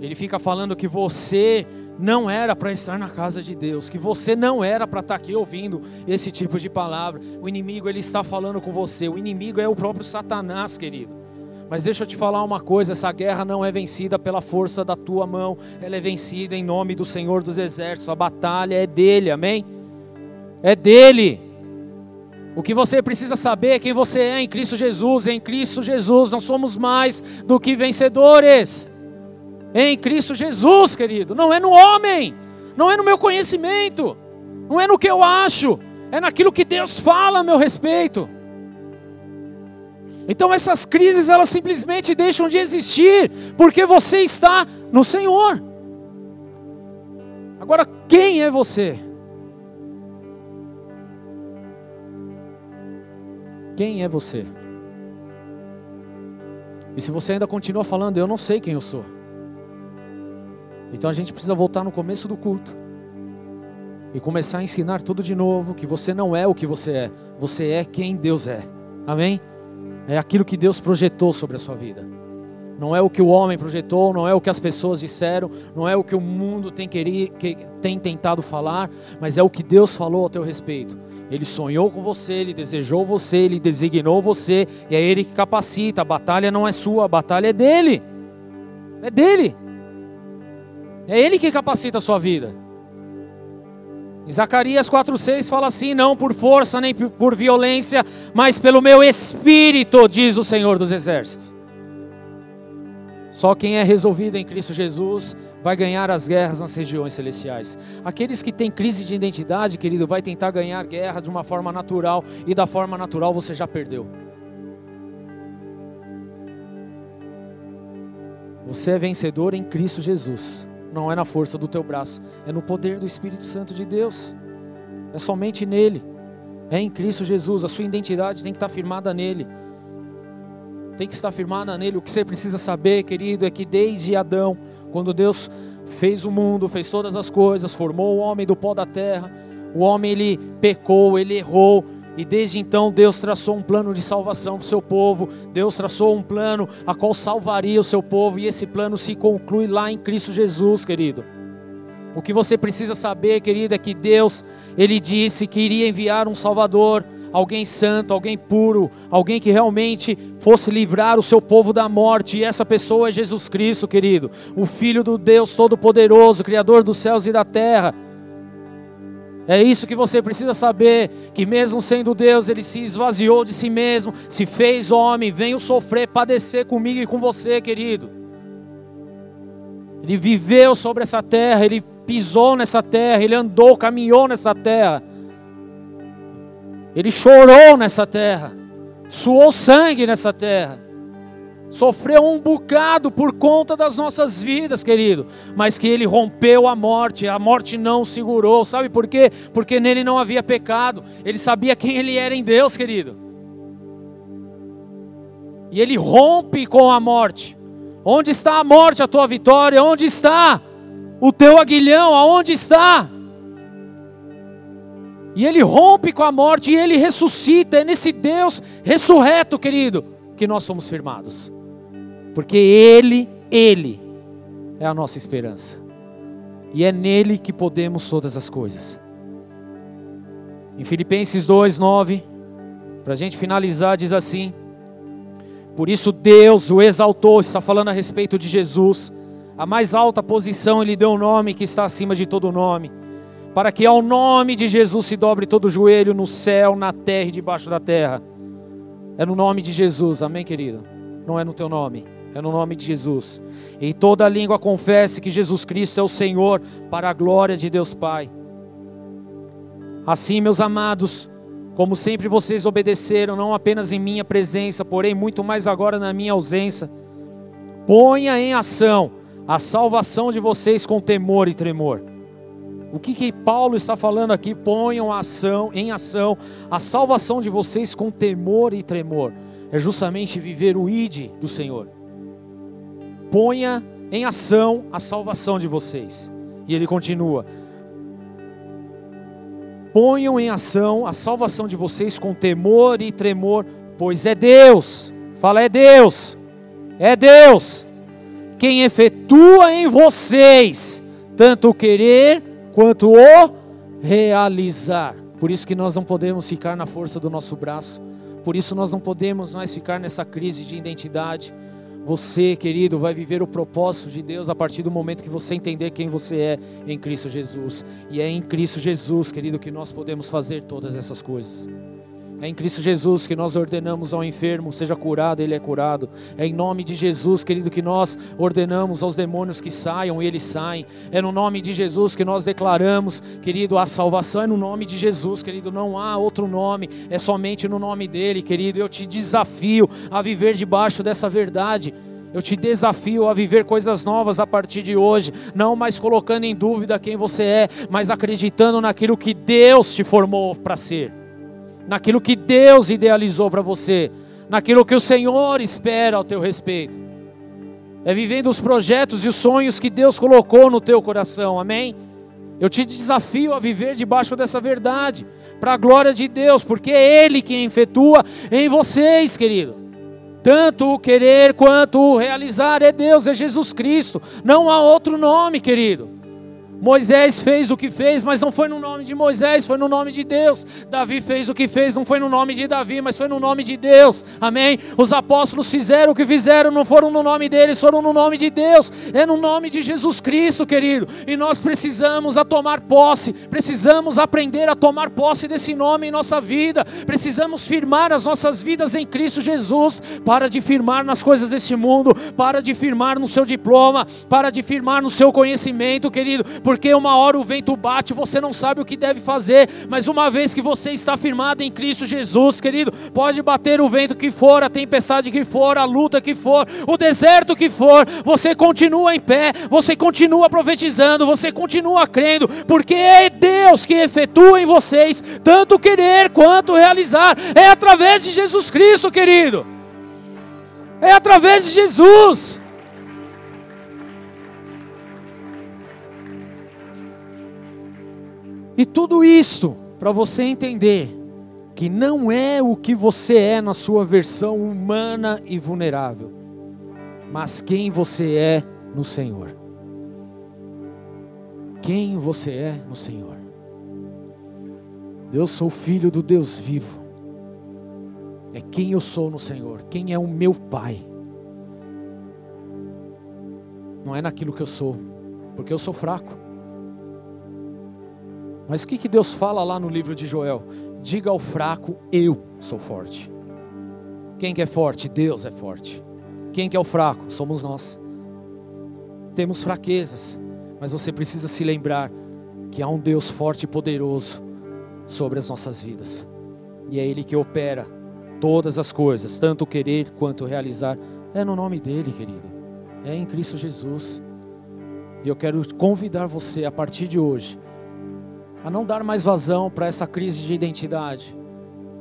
Ele fica falando que você não era para estar na casa de Deus, que você não era para estar aqui ouvindo esse tipo de palavra. O inimigo ele está falando com você. O inimigo é o próprio Satanás, querido. Mas deixa eu te falar uma coisa: essa guerra não é vencida pela força da tua mão, ela é vencida em nome do Senhor dos Exércitos. A batalha é dele, amém? É dele. O que você precisa saber é quem você é em Cristo Jesus. Em Cristo Jesus nós somos mais do que vencedores. Em Cristo Jesus, querido. Não é no homem, não é no meu conhecimento, não é no que eu acho, é naquilo que Deus fala a meu respeito. Então essas crises elas simplesmente deixam de existir porque você está no Senhor. Agora, quem é você? Quem é você? E se você ainda continua falando, eu não sei quem eu sou. Então a gente precisa voltar no começo do culto e começar a ensinar tudo de novo que você não é o que você é, você é quem Deus é. Amém? É aquilo que Deus projetou sobre a sua vida. Não é o que o homem projetou, não é o que as pessoas disseram, não é o que o mundo tem, querido, que, tem tentado falar, mas é o que Deus falou ao teu respeito. Ele sonhou com você, ele desejou você, ele designou você, e é ele que capacita. A batalha não é sua, a batalha é dele. É dele. É ele que capacita a sua vida. Em Zacarias 4,6 fala assim: Não por força nem por violência, mas pelo meu espírito, diz o Senhor dos Exércitos. Só quem é resolvido em Cristo Jesus vai ganhar as guerras nas regiões celestiais. Aqueles que têm crise de identidade, querido, vai tentar ganhar guerra de uma forma natural e da forma natural você já perdeu. Você é vencedor em Cristo Jesus não é na força do teu braço, é no poder do Espírito Santo de Deus. É somente nele. É em Cristo Jesus. A sua identidade tem que estar firmada nele. Tem que estar firmada nele. O que você precisa saber, querido, é que desde Adão, quando Deus fez o mundo, fez todas as coisas, formou o homem do pó da terra, o homem ele pecou, ele errou, e desde então Deus traçou um plano de salvação para o seu povo. Deus traçou um plano a qual salvaria o seu povo. E esse plano se conclui lá em Cristo Jesus, querido. O que você precisa saber, querido, é que Deus, Ele disse que iria enviar um Salvador, alguém santo, alguém puro, alguém que realmente fosse livrar o seu povo da morte. E essa pessoa é Jesus Cristo, querido, o Filho do Deus Todo-Poderoso, Criador dos céus e da terra. É isso que você precisa saber: que mesmo sendo Deus, ele se esvaziou de si mesmo, se fez homem, veio sofrer, padecer comigo e com você, querido. Ele viveu sobre essa terra, ele pisou nessa terra, ele andou, caminhou nessa terra, ele chorou nessa terra, suou sangue nessa terra sofreu um bocado por conta das nossas vidas, querido, mas que ele rompeu a morte, a morte não segurou, sabe por quê? Porque nele não havia pecado, ele sabia quem ele era em Deus, querido. E ele rompe com a morte. Onde está a morte, a tua vitória? Onde está o teu aguilhão? Aonde está? E ele rompe com a morte e ele ressuscita. É nesse Deus ressurreto, querido, que nós somos firmados porque Ele, Ele é a nossa esperança, e é nele que podemos todas as coisas. Em Filipenses 2, 9, para a gente finalizar, diz assim: Por isso Deus o exaltou, está falando a respeito de Jesus, a mais alta posição Ele deu um nome que está acima de todo nome, para que ao nome de Jesus se dobre todo o joelho no céu, na terra e debaixo da terra. É no nome de Jesus, amém, querido? Não é no teu nome é no nome de Jesus. E toda língua confesse que Jesus Cristo é o Senhor, para a glória de Deus Pai. Assim, meus amados, como sempre vocês obedeceram, não apenas em minha presença, porém muito mais agora na minha ausência. Ponha em ação a salvação de vocês com temor e tremor. O que, que Paulo está falando aqui? Ponham ação, em ação a salvação de vocês com temor e tremor. É justamente viver o ide do Senhor. Ponha em ação a salvação de vocês. E ele continua: Ponham em ação a salvação de vocês com temor e tremor, pois é Deus. Fala, é Deus. É Deus quem efetua em vocês tanto o querer quanto o realizar. Por isso que nós não podemos ficar na força do nosso braço. Por isso nós não podemos mais ficar nessa crise de identidade. Você, querido, vai viver o propósito de Deus a partir do momento que você entender quem você é em Cristo Jesus. E é em Cristo Jesus, querido, que nós podemos fazer todas essas coisas. É em Cristo Jesus que nós ordenamos ao enfermo, seja curado, ele é curado. É em nome de Jesus, querido, que nós ordenamos aos demônios que saiam e eles saem. É no nome de Jesus que nós declaramos, querido, a salvação é no nome de Jesus, querido. Não há outro nome, é somente no nome dele, querido. Eu te desafio a viver debaixo dessa verdade. Eu te desafio a viver coisas novas a partir de hoje, não mais colocando em dúvida quem você é, mas acreditando naquilo que Deus te formou para ser naquilo que Deus idealizou para você, naquilo que o Senhor espera ao teu respeito. É vivendo os projetos e os sonhos que Deus colocou no teu coração, amém? Eu te desafio a viver debaixo dessa verdade, para a glória de Deus, porque é Ele quem efetua em vocês, querido. Tanto o querer quanto o realizar é Deus, é Jesus Cristo, não há outro nome, querido. Moisés fez o que fez, mas não foi no nome de Moisés, foi no nome de Deus. Davi fez o que fez, não foi no nome de Davi, mas foi no nome de Deus. Amém? Os apóstolos fizeram o que fizeram, não foram no nome deles, foram no nome de Deus. É no nome de Jesus Cristo, querido. E nós precisamos a tomar posse, precisamos aprender a tomar posse desse nome em nossa vida. Precisamos firmar as nossas vidas em Cristo Jesus. Para de firmar nas coisas deste mundo, para de firmar no seu diploma, para de firmar no seu conhecimento, querido porque uma hora o vento bate, você não sabe o que deve fazer, mas uma vez que você está firmado em Cristo Jesus, querido, pode bater o vento que for, a tempestade que for, a luta que for, o deserto que for, você continua em pé, você continua profetizando, você continua crendo, porque é Deus que efetua em vocês tanto querer quanto realizar, é através de Jesus Cristo, querido. É através de Jesus. E tudo isto para você entender que não é o que você é na sua versão humana e vulnerável, mas quem você é no Senhor. Quem você é no Senhor. Eu sou filho do Deus vivo. É quem eu sou no Senhor, quem é o meu Pai. Não é naquilo que eu sou, porque eu sou fraco. Mas o que, que Deus fala lá no livro de Joel? Diga ao fraco, eu sou forte. Quem que é forte? Deus é forte. Quem que é o fraco? Somos nós. Temos fraquezas, mas você precisa se lembrar que há um Deus forte e poderoso sobre as nossas vidas. E é Ele que opera todas as coisas, tanto querer quanto realizar. É no nome dEle, querido. É em Cristo Jesus. E eu quero convidar você a partir de hoje a não dar mais vazão para essa crise de identidade,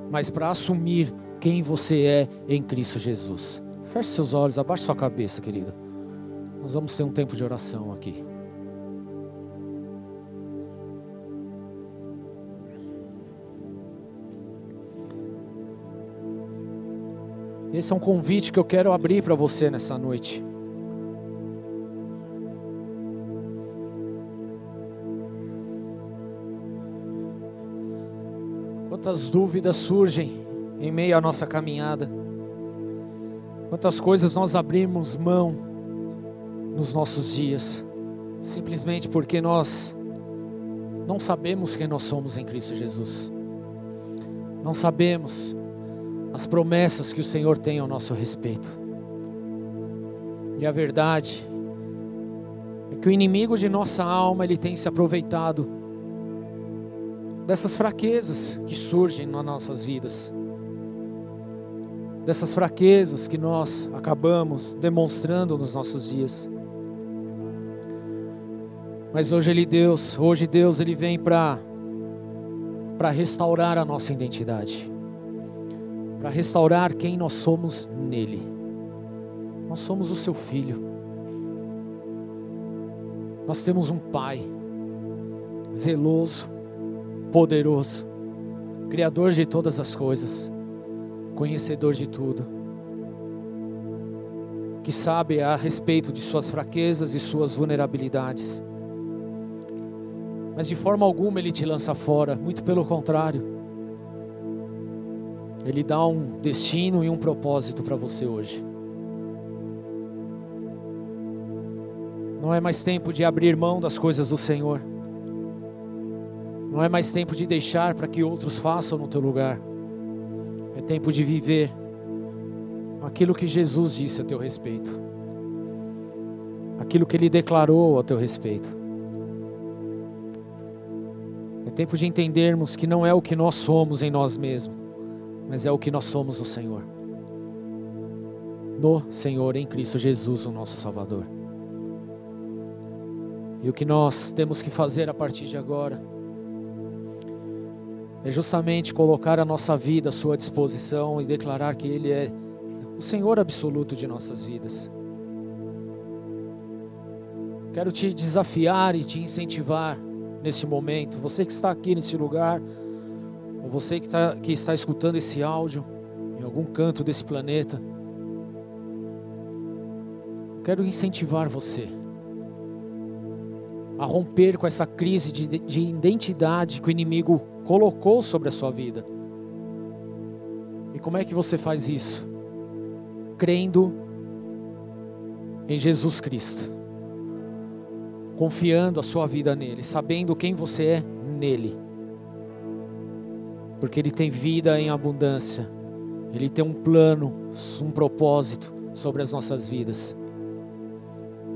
mas para assumir quem você é em Cristo Jesus. Feche seus olhos, abaixe sua cabeça, querido. Nós vamos ter um tempo de oração aqui. Esse é um convite que eu quero abrir para você nessa noite. Quantas dúvidas surgem em meio à nossa caminhada. Quantas coisas nós abrimos mão nos nossos dias, simplesmente porque nós não sabemos quem nós somos em Cristo Jesus. Não sabemos as promessas que o Senhor tem ao nosso respeito. E a verdade é que o inimigo de nossa alma, ele tem se aproveitado dessas fraquezas que surgem nas nossas vidas. dessas fraquezas que nós acabamos demonstrando nos nossos dias. Mas hoje ele Deus, hoje Deus ele vem para para restaurar a nossa identidade. Para restaurar quem nós somos nele. Nós somos o seu filho. Nós temos um pai zeloso, poderoso, criador de todas as coisas, conhecedor de tudo, que sabe a respeito de suas fraquezas e suas vulnerabilidades mas de forma alguma ele te lança fora, muito pelo contrário. Ele dá um destino e um propósito para você hoje. Não é mais tempo de abrir mão das coisas do Senhor. Não é mais tempo de deixar para que outros façam no teu lugar. É tempo de viver aquilo que Jesus disse a teu respeito. Aquilo que ele declarou a teu respeito tempo de entendermos que não é o que nós somos em nós mesmos, mas é o que nós somos no Senhor. No Senhor, em Cristo Jesus, o nosso Salvador. E o que nós temos que fazer a partir de agora é justamente colocar a nossa vida à Sua disposição e declarar que Ele é o Senhor absoluto de nossas vidas. Quero te desafiar e te incentivar nesse momento, você que está aqui nesse lugar, ou você que, está que está escutando esse áudio em algum canto desse planeta, quero incentivar você a romper com essa crise de, de identidade que o inimigo colocou sobre a sua vida. E como é que você faz isso? Crendo em Jesus Cristo confiando a sua vida nele, sabendo quem você é nele. Porque ele tem vida em abundância. Ele tem um plano, um propósito sobre as nossas vidas.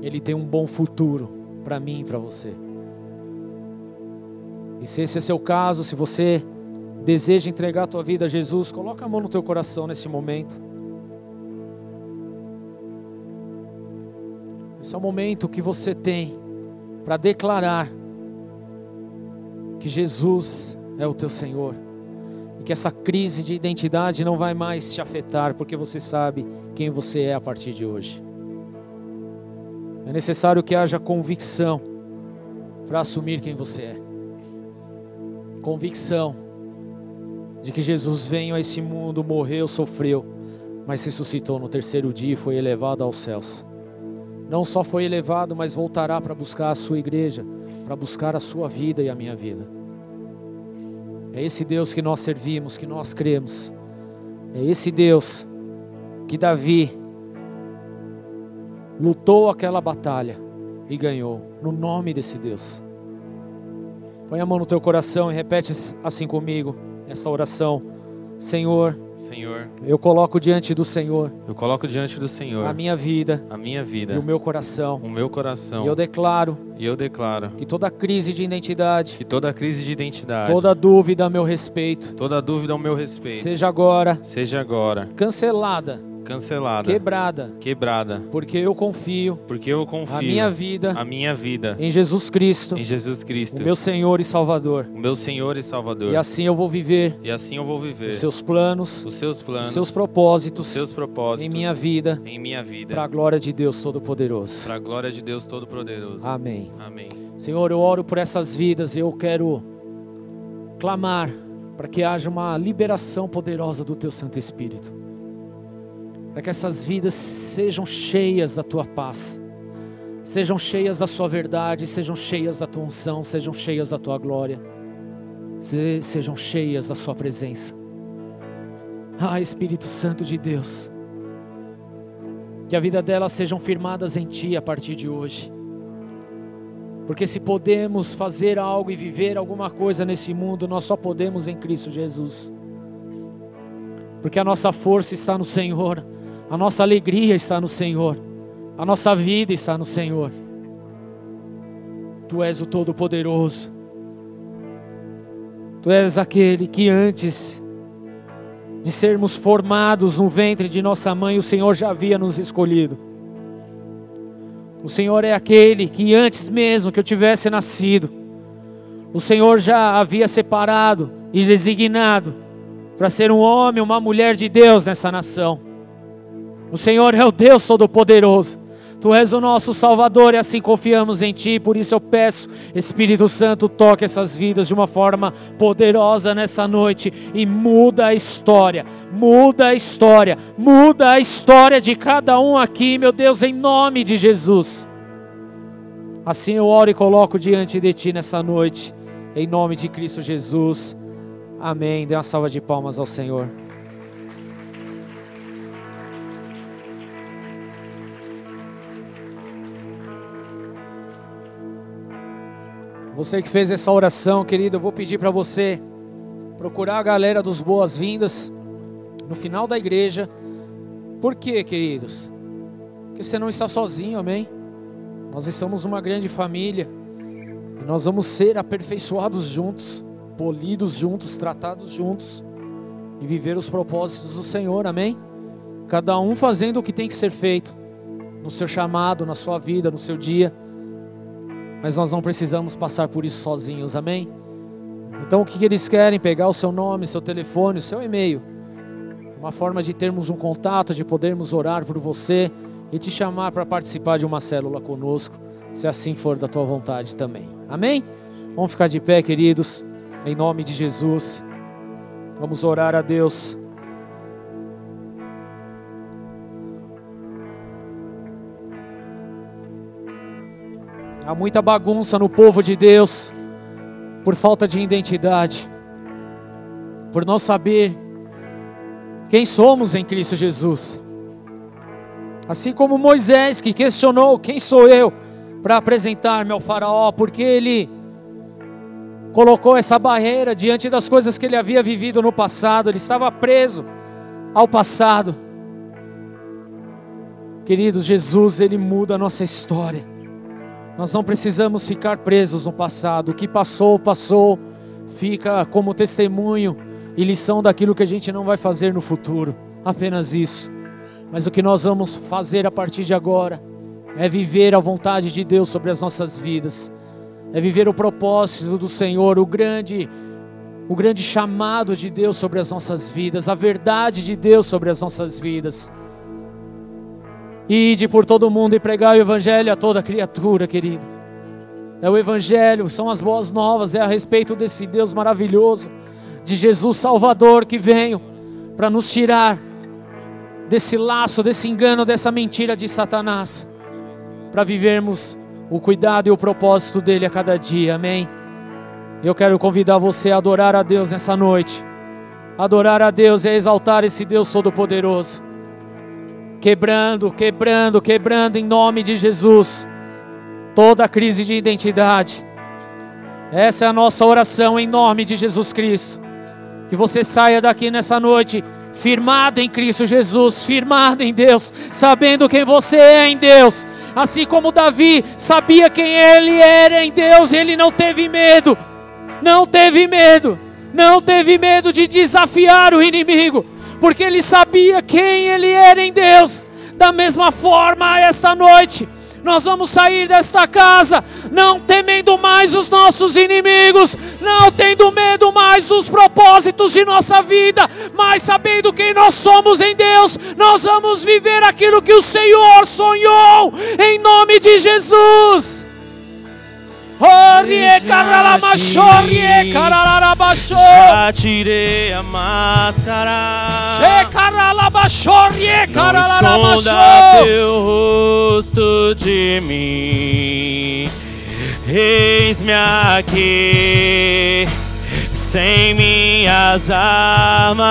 Ele tem um bom futuro para mim e para você. E se esse é seu caso, se você deseja entregar a tua vida a Jesus, coloca a mão no teu coração nesse momento. Esse é o momento que você tem para declarar que Jesus é o teu Senhor e que essa crise de identidade não vai mais te afetar, porque você sabe quem você é a partir de hoje. É necessário que haja convicção para assumir quem você é. Convicção de que Jesus veio a esse mundo, morreu, sofreu, mas ressuscitou no terceiro dia e foi elevado aos céus não só foi elevado, mas voltará para buscar a sua igreja, para buscar a sua vida e a minha vida. É esse Deus que nós servimos, que nós cremos. É esse Deus que Davi lutou aquela batalha e ganhou, no nome desse Deus. Põe a mão no teu coração e repete assim comigo essa oração. Senhor, Senhor, eu coloco diante do Senhor. Eu coloco diante do Senhor a minha vida, a minha vida, e o meu coração. O meu coração. E eu declaro, e eu declaro que toda crise de identidade, que toda crise de identidade, toda dúvida a meu respeito, toda dúvida ao meu respeito, seja agora, seja agora cancelada cancelada, quebrada, quebrada, porque eu confio, porque eu confio a minha vida, a minha vida em Jesus Cristo, em Jesus Cristo, o meu Senhor e Salvador, o meu Senhor e Salvador. E assim eu vou viver, e assim eu vou viver os seus planos, os seus planos, os seus propósitos, os seus propósitos em minha vida, em minha vida, para a glória de Deus Todo-Poderoso. Para a glória de Deus Todo-Poderoso. Amém. Amém. Senhor, eu oro por essas vidas, eu quero clamar para que haja uma liberação poderosa do teu Santo Espírito para que essas vidas sejam cheias da tua paz, sejam cheias da sua verdade, sejam cheias da tua unção, sejam cheias da tua glória, sejam cheias da sua presença. Ah, Espírito Santo de Deus, que a vida delas sejam firmadas em Ti a partir de hoje. Porque se podemos fazer algo e viver alguma coisa nesse mundo, nós só podemos em Cristo Jesus. Porque a nossa força está no Senhor. A nossa alegria está no Senhor. A nossa vida está no Senhor. Tu és o Todo-Poderoso. Tu és aquele que antes de sermos formados no ventre de nossa mãe, o Senhor já havia nos escolhido. O Senhor é aquele que antes mesmo que eu tivesse nascido, o Senhor já havia separado e designado para ser um homem, uma mulher de Deus nessa nação. O Senhor é o Deus Todo-Poderoso. Tu és o nosso Salvador e assim confiamos em Ti. Por isso eu peço, Espírito Santo, toque essas vidas de uma forma poderosa nessa noite e muda a história, muda a história, muda a história de cada um aqui, meu Deus, em nome de Jesus. Assim eu oro e coloco diante de Ti nessa noite, em nome de Cristo Jesus. Amém. Dê uma salva de palmas ao Senhor. Você que fez essa oração, querido, eu vou pedir para você procurar a galera dos boas-vindas no final da igreja. Por quê, queridos? Porque você não está sozinho, amém? Nós estamos uma grande família e nós vamos ser aperfeiçoados juntos, polidos juntos, tratados juntos e viver os propósitos do Senhor, amém? Cada um fazendo o que tem que ser feito no seu chamado, na sua vida, no seu dia. Mas nós não precisamos passar por isso sozinhos, amém? Então o que eles querem? Pegar o seu nome, seu telefone, o seu e-mail. Uma forma de termos um contato, de podermos orar por você e te chamar para participar de uma célula conosco, se assim for da tua vontade também. Amém? Vamos ficar de pé, queridos, em nome de Jesus. Vamos orar a Deus. Há muita bagunça no povo de Deus por falta de identidade, por não saber quem somos em Cristo Jesus. Assim como Moisés que questionou quem sou eu para apresentar-me ao faraó, porque ele colocou essa barreira diante das coisas que ele havia vivido no passado, ele estava preso ao passado. Queridos, Jesus, ele muda a nossa história. Nós não precisamos ficar presos no passado. O que passou, passou. Fica como testemunho e lição daquilo que a gente não vai fazer no futuro. Apenas isso. Mas o que nós vamos fazer a partir de agora é viver a vontade de Deus sobre as nossas vidas. É viver o propósito do Senhor, o grande o grande chamado de Deus sobre as nossas vidas, a verdade de Deus sobre as nossas vidas. Ide por todo mundo e pregar o Evangelho a toda criatura, querido. É o Evangelho, são as boas novas, é a respeito desse Deus maravilhoso, de Jesus Salvador que veio para nos tirar desse laço, desse engano, dessa mentira de Satanás, para vivermos o cuidado e o propósito dele a cada dia, amém? Eu quero convidar você a adorar a Deus nessa noite. Adorar a Deus é exaltar esse Deus Todo-Poderoso quebrando, quebrando, quebrando em nome de Jesus toda a crise de identidade. Essa é a nossa oração em nome de Jesus Cristo. Que você saia daqui nessa noite firmado em Cristo Jesus, firmado em Deus, sabendo quem você é em Deus. Assim como Davi sabia quem ele era em Deus, ele não teve medo. Não teve medo. Não teve medo de desafiar o inimigo porque ele sabia quem ele era em Deus. Da mesma forma, esta noite, nós vamos sair desta casa não temendo mais os nossos inimigos, não tendo medo mais dos propósitos de nossa vida, mas sabendo quem nós somos em Deus, nós vamos viver aquilo que o Senhor sonhou, em nome de Jesus. Orie caralamashorie caralabasho. Já tirei a máscara. Che caralamashorie esconda teu rosto de mim. Eis-me aqui, sem minhas armas,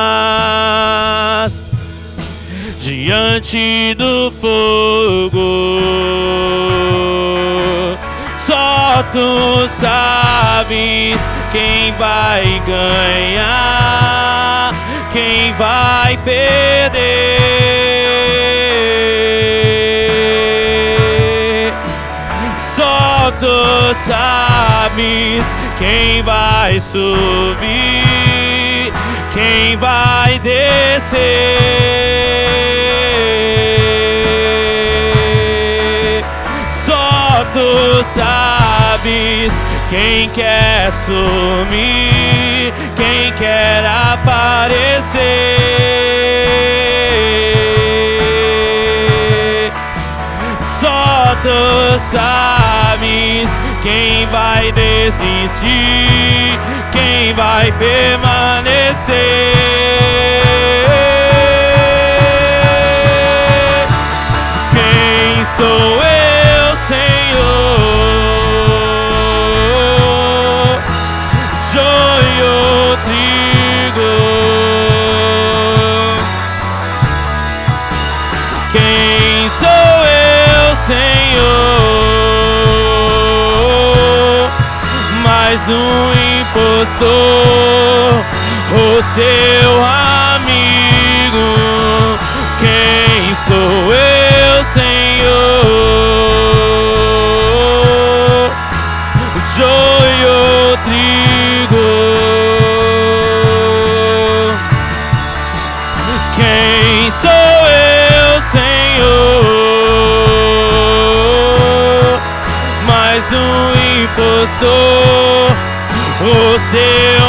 diante do fogo. Tu sabes quem vai ganhar, quem vai perder. Só tu sabes quem vai subir, quem vai descer. Tu sabes quem quer sumir, quem quer aparecer. Só tu sabes quem vai desistir, quem vai permanecer. Quem sou eu, um impostor, o seu amigo. Quem sou eu, Senhor? Joio trigo. Quem sou eu, Senhor? Mais um impostor, o seu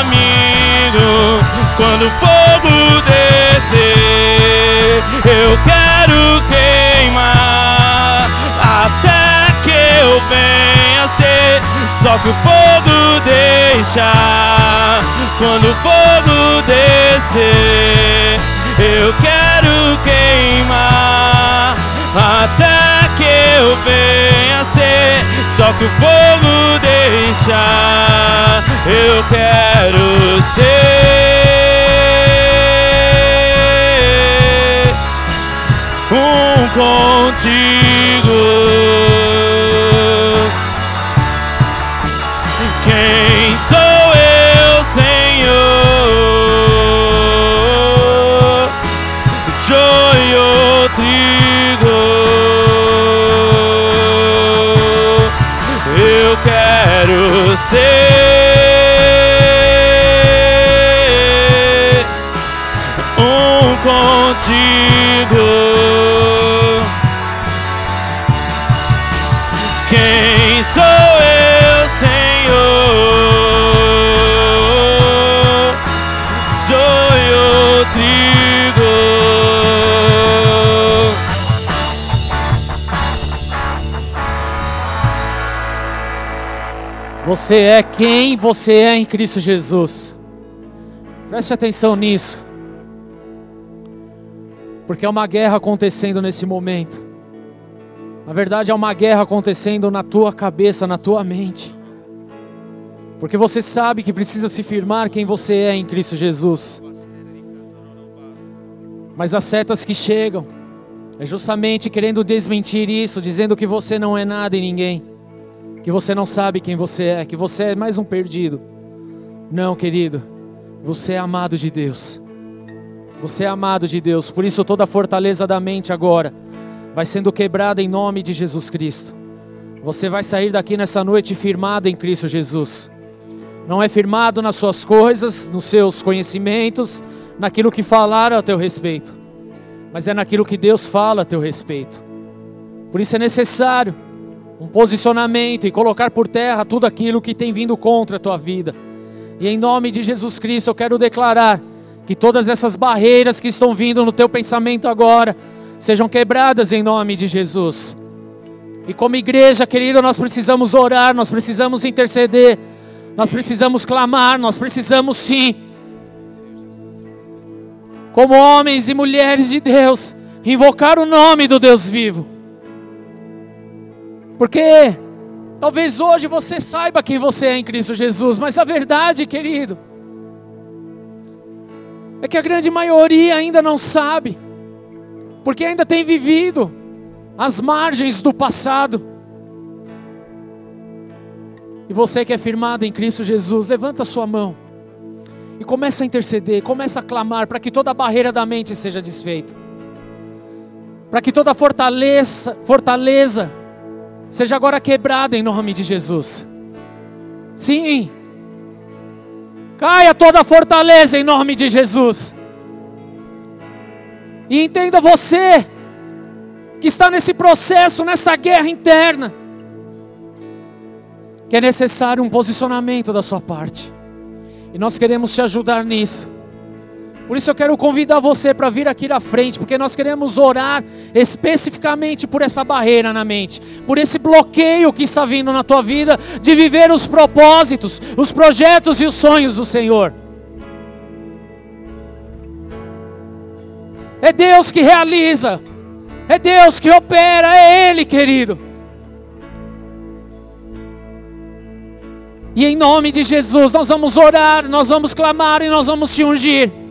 amigo. Quando o fogo descer, eu quero queimar até que eu venha ser. Só que o fogo deixa quando o fogo descer. Eu quero queimar até que eu venha ser. Só que o fogo deixa. Eu quero ser um contigo. Quero Você é quem você é em Cristo Jesus. Preste atenção nisso. Porque é uma guerra acontecendo nesse momento. Na verdade, é uma guerra acontecendo na tua cabeça, na tua mente. Porque você sabe que precisa se firmar quem você é em Cristo Jesus. Mas as setas que chegam é justamente querendo desmentir isso, dizendo que você não é nada em ninguém, que você não sabe quem você é, que você é mais um perdido. Não, querido, você é amado de Deus. Você é amado de Deus, por isso toda a fortaleza da mente agora vai sendo quebrada em nome de Jesus Cristo. Você vai sair daqui nessa noite firmado em Cristo Jesus. Não é firmado nas suas coisas, nos seus conhecimentos, naquilo que falaram a teu respeito, mas é naquilo que Deus fala a teu respeito. Por isso é necessário um posicionamento e colocar por terra tudo aquilo que tem vindo contra a tua vida. E em nome de Jesus Cristo eu quero declarar que todas essas barreiras que estão vindo no teu pensamento agora sejam quebradas em nome de Jesus. E como igreja, querida, nós precisamos orar, nós precisamos interceder, nós precisamos clamar, nós precisamos sim, como homens e mulheres de Deus, invocar o nome do Deus vivo. Porque talvez hoje você saiba quem você é em Cristo Jesus, mas a verdade, querido, é que a grande maioria ainda não sabe, porque ainda tem vivido às margens do passado. E você que é firmado em Cristo Jesus, levanta a sua mão e começa a interceder, começa a clamar para que toda barreira da mente seja desfeita. Para que toda fortaleza, fortaleza seja agora quebrada em nome de Jesus. Sim. Caia toda a fortaleza em nome de Jesus. E entenda você que está nesse processo, nessa guerra interna, que é necessário um posicionamento da sua parte. E nós queremos te ajudar nisso. Por isso eu quero convidar você para vir aqui na frente, porque nós queremos orar especificamente por essa barreira na mente, por esse bloqueio que está vindo na tua vida de viver os propósitos, os projetos e os sonhos do Senhor. É Deus que realiza, é Deus que opera, é Ele, querido. E em nome de Jesus, nós vamos orar, nós vamos clamar e nós vamos te ungir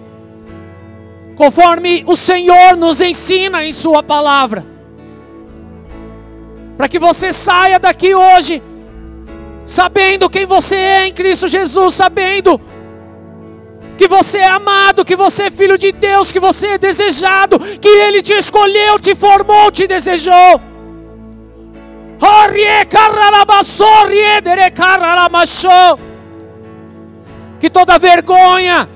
conforme o Senhor nos ensina em Sua palavra. Para que você saia daqui hoje, sabendo quem você é em Cristo Jesus, sabendo que você é amado, que você é filho de Deus, que você é desejado, que Ele te escolheu, te formou, te desejou. Que toda vergonha,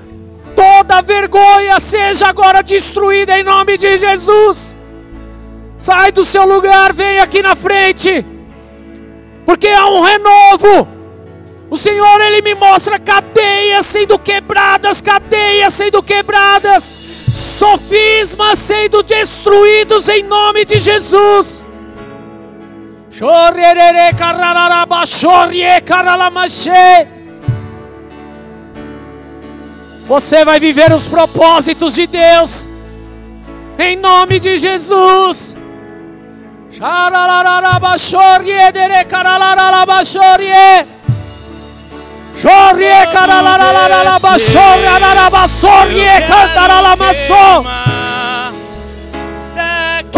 toda vergonha seja agora destruída em nome de Jesus. Sai do seu lugar, vem aqui na frente, porque há um renovo. O Senhor, Ele me mostra cadeias sendo quebradas, cadeias sendo quebradas, sofismas sendo destruídos em nome de Jesus. Chorerere carararaba, chorie caralamache. Você vai viver os propósitos de Deus. Em nome de Jesus.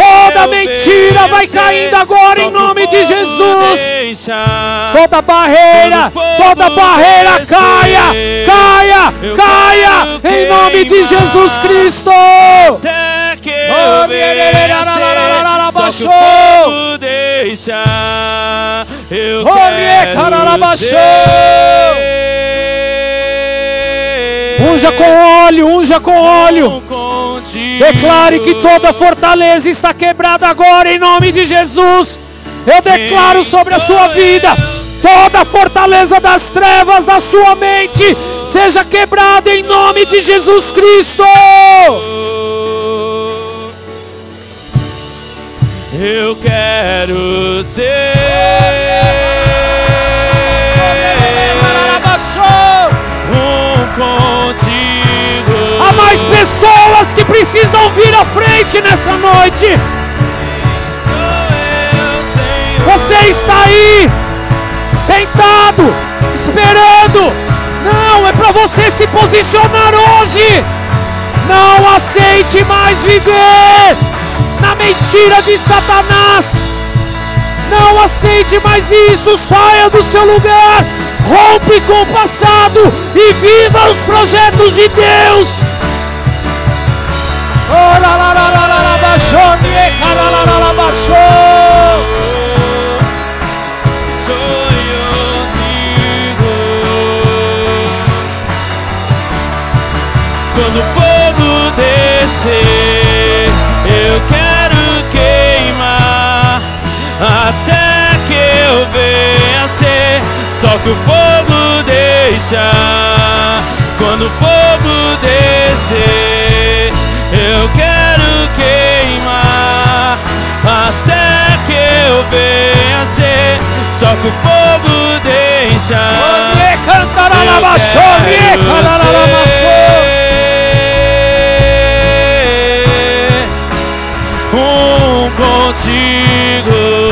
Toda mentira vai caindo agora em nome de Jesus. Toda barreira, toda barreira caia, caia, caia em nome de Jesus Cristo. Eu Unja com óleo, unja com óleo. Declare que toda fortaleza está quebrada agora em nome de Jesus. Eu declaro sobre a sua vida toda fortaleza das trevas da sua mente seja quebrada em nome de Jesus Cristo. Eu quero ser que precisam vir à frente nessa noite. Você está aí, sentado, esperando. Não, é para você se posicionar hoje. Não aceite mais viver na mentira de Satanás. Não aceite mais isso. Saia do seu lugar. Rompe com o passado e viva os projetos de Deus. Quando o fogo descer, eu quero queimar até que eu venha ser. Só que o fogo deixa. Quando o Só que o fogo deixa. Eu quero ser um contigo.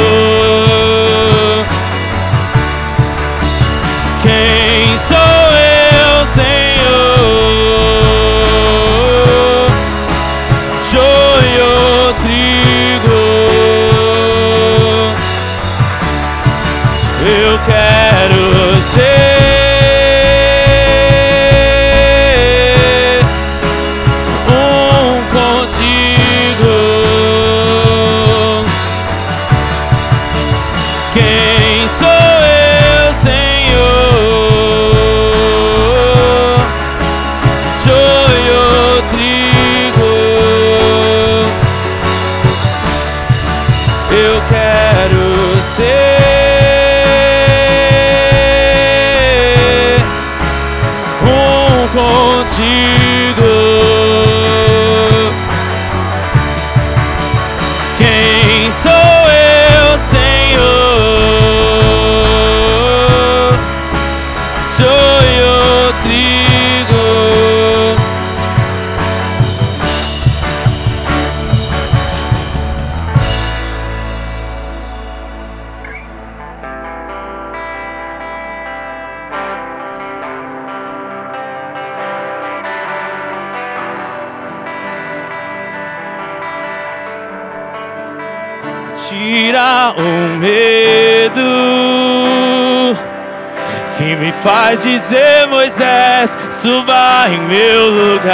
Faz dizer, Moisés, suba em meu lugar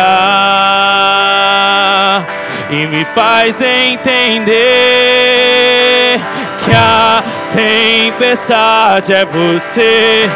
e me faz entender que a tempestade é você.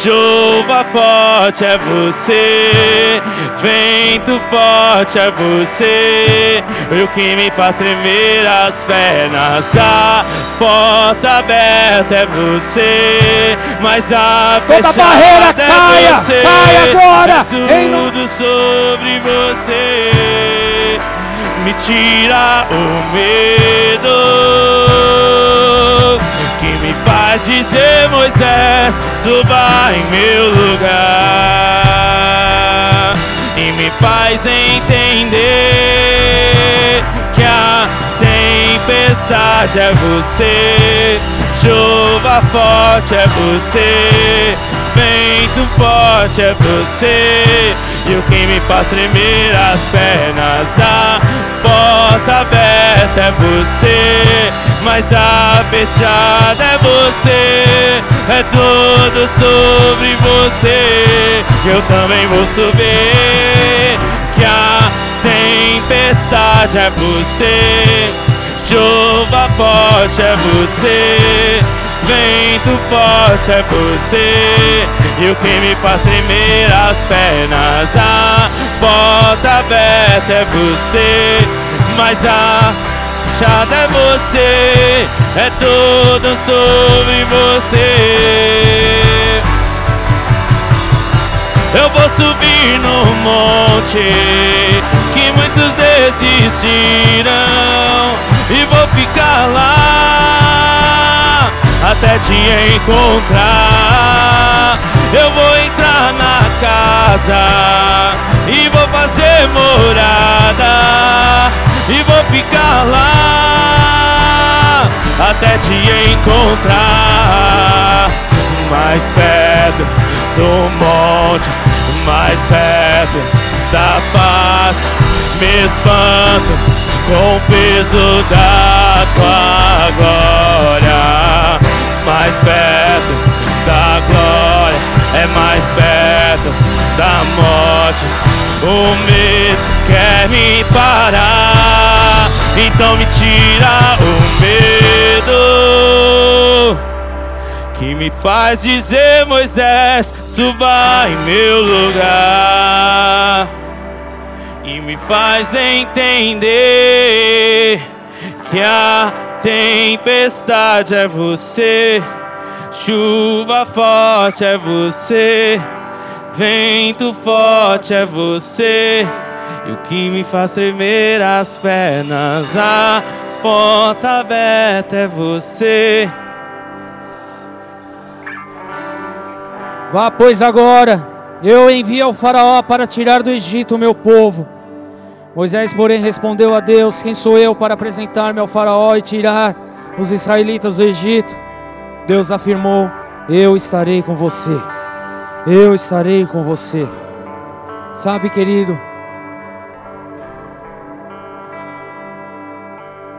Chuva forte é você, vento forte é você, e o que me faz tremer as pernas. A porta aberta é você, mas a Toda barreira é caia, você. caia agora, É tudo sobre você, me tira o medo que me faz dizer, Moisés, suba em meu lugar me faz entender que a tempestade é você, chuva forte é você, vento forte é você, e o que me faz tremer as pernas, a porta aberta é você, mas a fechada é você, é tudo sobre você, eu também vou subir, que a tempestade é você, chuva forte é você, vento forte é você, e o que me faz tremer as pernas, a porta aberta é você, mas a fechada é você, é tudo sobre você. Eu vou subir no monte que muitos desistiram e vou ficar lá até te encontrar. Eu vou entrar na casa e vou fazer morada e vou ficar lá até te encontrar mais perto do monte, mais perto da paz. Me espanto com o peso da tua glória, mais perto da glória, é mais perto da morte. O medo quer me parar, então me tira o medo. Que me faz dizer, Moisés, suba em meu lugar. E me faz entender que a tempestade é você, chuva forte é você, vento forte é você, e o que me faz tremer as pernas, a porta aberta é você. Vá, pois, agora. Eu envio ao Faraó para tirar do Egito o meu povo. Moisés, porém, respondeu a Deus: Quem sou eu para apresentar-me ao Faraó e tirar os israelitas do Egito? Deus afirmou: Eu estarei com você. Eu estarei com você. Sabe, querido,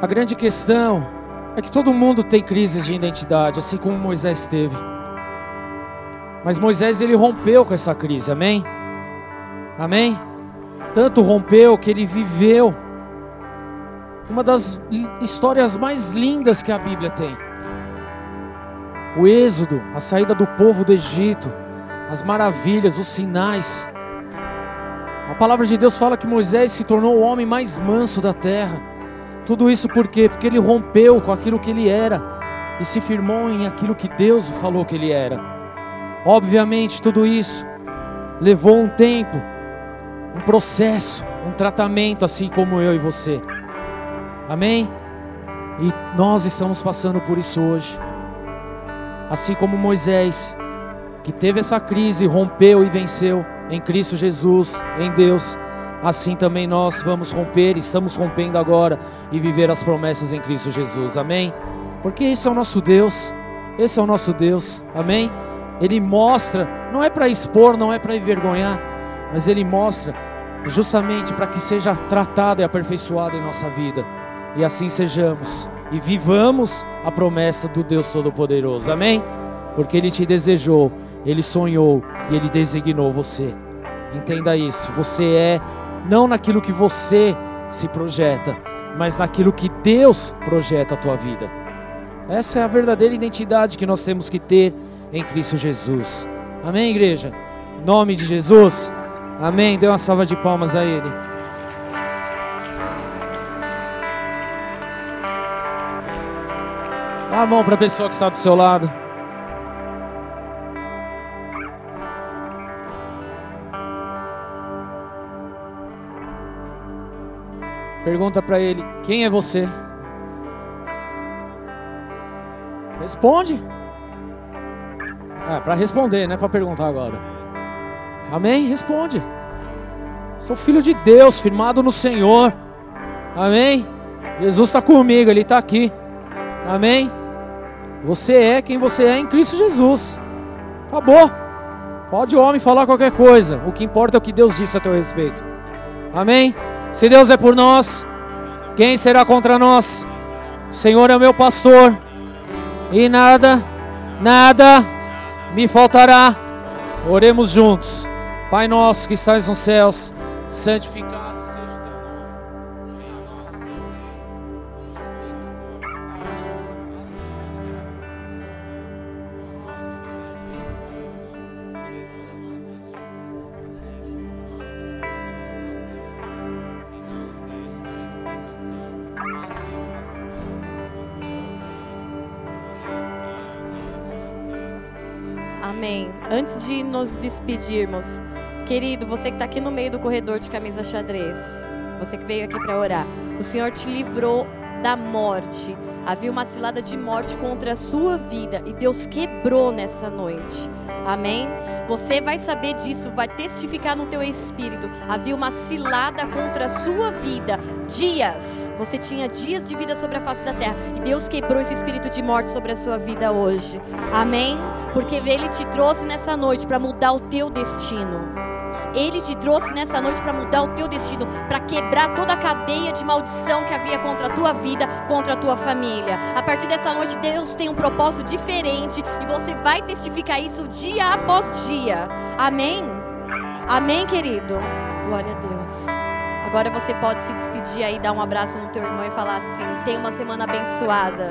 a grande questão é que todo mundo tem crises de identidade, assim como Moisés teve. Mas Moisés ele rompeu com essa crise, amém? Amém? Tanto rompeu que ele viveu uma das histórias mais lindas que a Bíblia tem. O êxodo, a saída do povo do Egito, as maravilhas, os sinais. A palavra de Deus fala que Moisés se tornou o homem mais manso da terra. Tudo isso por quê? Porque ele rompeu com aquilo que ele era e se firmou em aquilo que Deus falou que ele era. Obviamente, tudo isso levou um tempo um processo, um tratamento, assim como eu e você. Amém? E nós estamos passando por isso hoje. Assim como Moisés, que teve essa crise, rompeu e venceu em Cristo Jesus, em Deus, assim também nós vamos romper, estamos rompendo agora e viver as promessas em Cristo Jesus. Amém? Porque esse é o nosso Deus. Esse é o nosso Deus. Amém? Ele mostra, não é para expor, não é para envergonhar, mas ele mostra justamente para que seja tratado e aperfeiçoado em nossa vida. E assim sejamos e vivamos a promessa do Deus Todo-Poderoso. Amém? Porque ele te desejou, ele sonhou e ele designou você. Entenda isso. Você é não naquilo que você se projeta, mas naquilo que Deus projeta a tua vida. Essa é a verdadeira identidade que nós temos que ter em Cristo Jesus. Amém, igreja? Nome de Jesus. Amém. Dê uma salva de palmas a Ele. Dá a mão para a pessoa que está do seu lado. Pergunta para ele: Quem é você? Responde. É, para responder, não é para perguntar agora. Amém? Responde. Sou filho de Deus, firmado no Senhor. Amém? Jesus está comigo, Ele está aqui. Amém? Você é quem você é em Cristo Jesus. Acabou. Pode o homem falar qualquer coisa. O que importa é o que Deus disse a teu respeito. Amém? Se Deus é por nós, quem será contra nós? O Senhor é o meu pastor. E nada, nada me faltará. Oremos juntos. Pai nosso que estás nos céus, santificado nos despedirmos, querido, você que está aqui no meio do corredor de camisa xadrez, você que veio aqui para orar, o Senhor te livrou da morte. Havia uma cilada de morte contra a sua vida e Deus quebrou nessa noite. Amém? Você vai saber disso, vai testificar no teu espírito. Havia uma cilada contra a sua vida. Dias. Você tinha dias de vida sobre a face da terra. E Deus quebrou esse espírito de morte sobre a sua vida hoje. Amém? Porque Ele te trouxe nessa noite para mudar o teu destino. Ele te trouxe nessa noite para mudar o teu destino, para quebrar toda a cadeia de maldição que havia contra a tua vida, contra a tua família. A partir dessa noite, Deus tem um propósito diferente e você vai testificar isso dia após dia. Amém? Amém, querido? Glória a Deus. Agora você pode se despedir aí, dar um abraço no teu irmão e falar assim: tenha uma semana abençoada.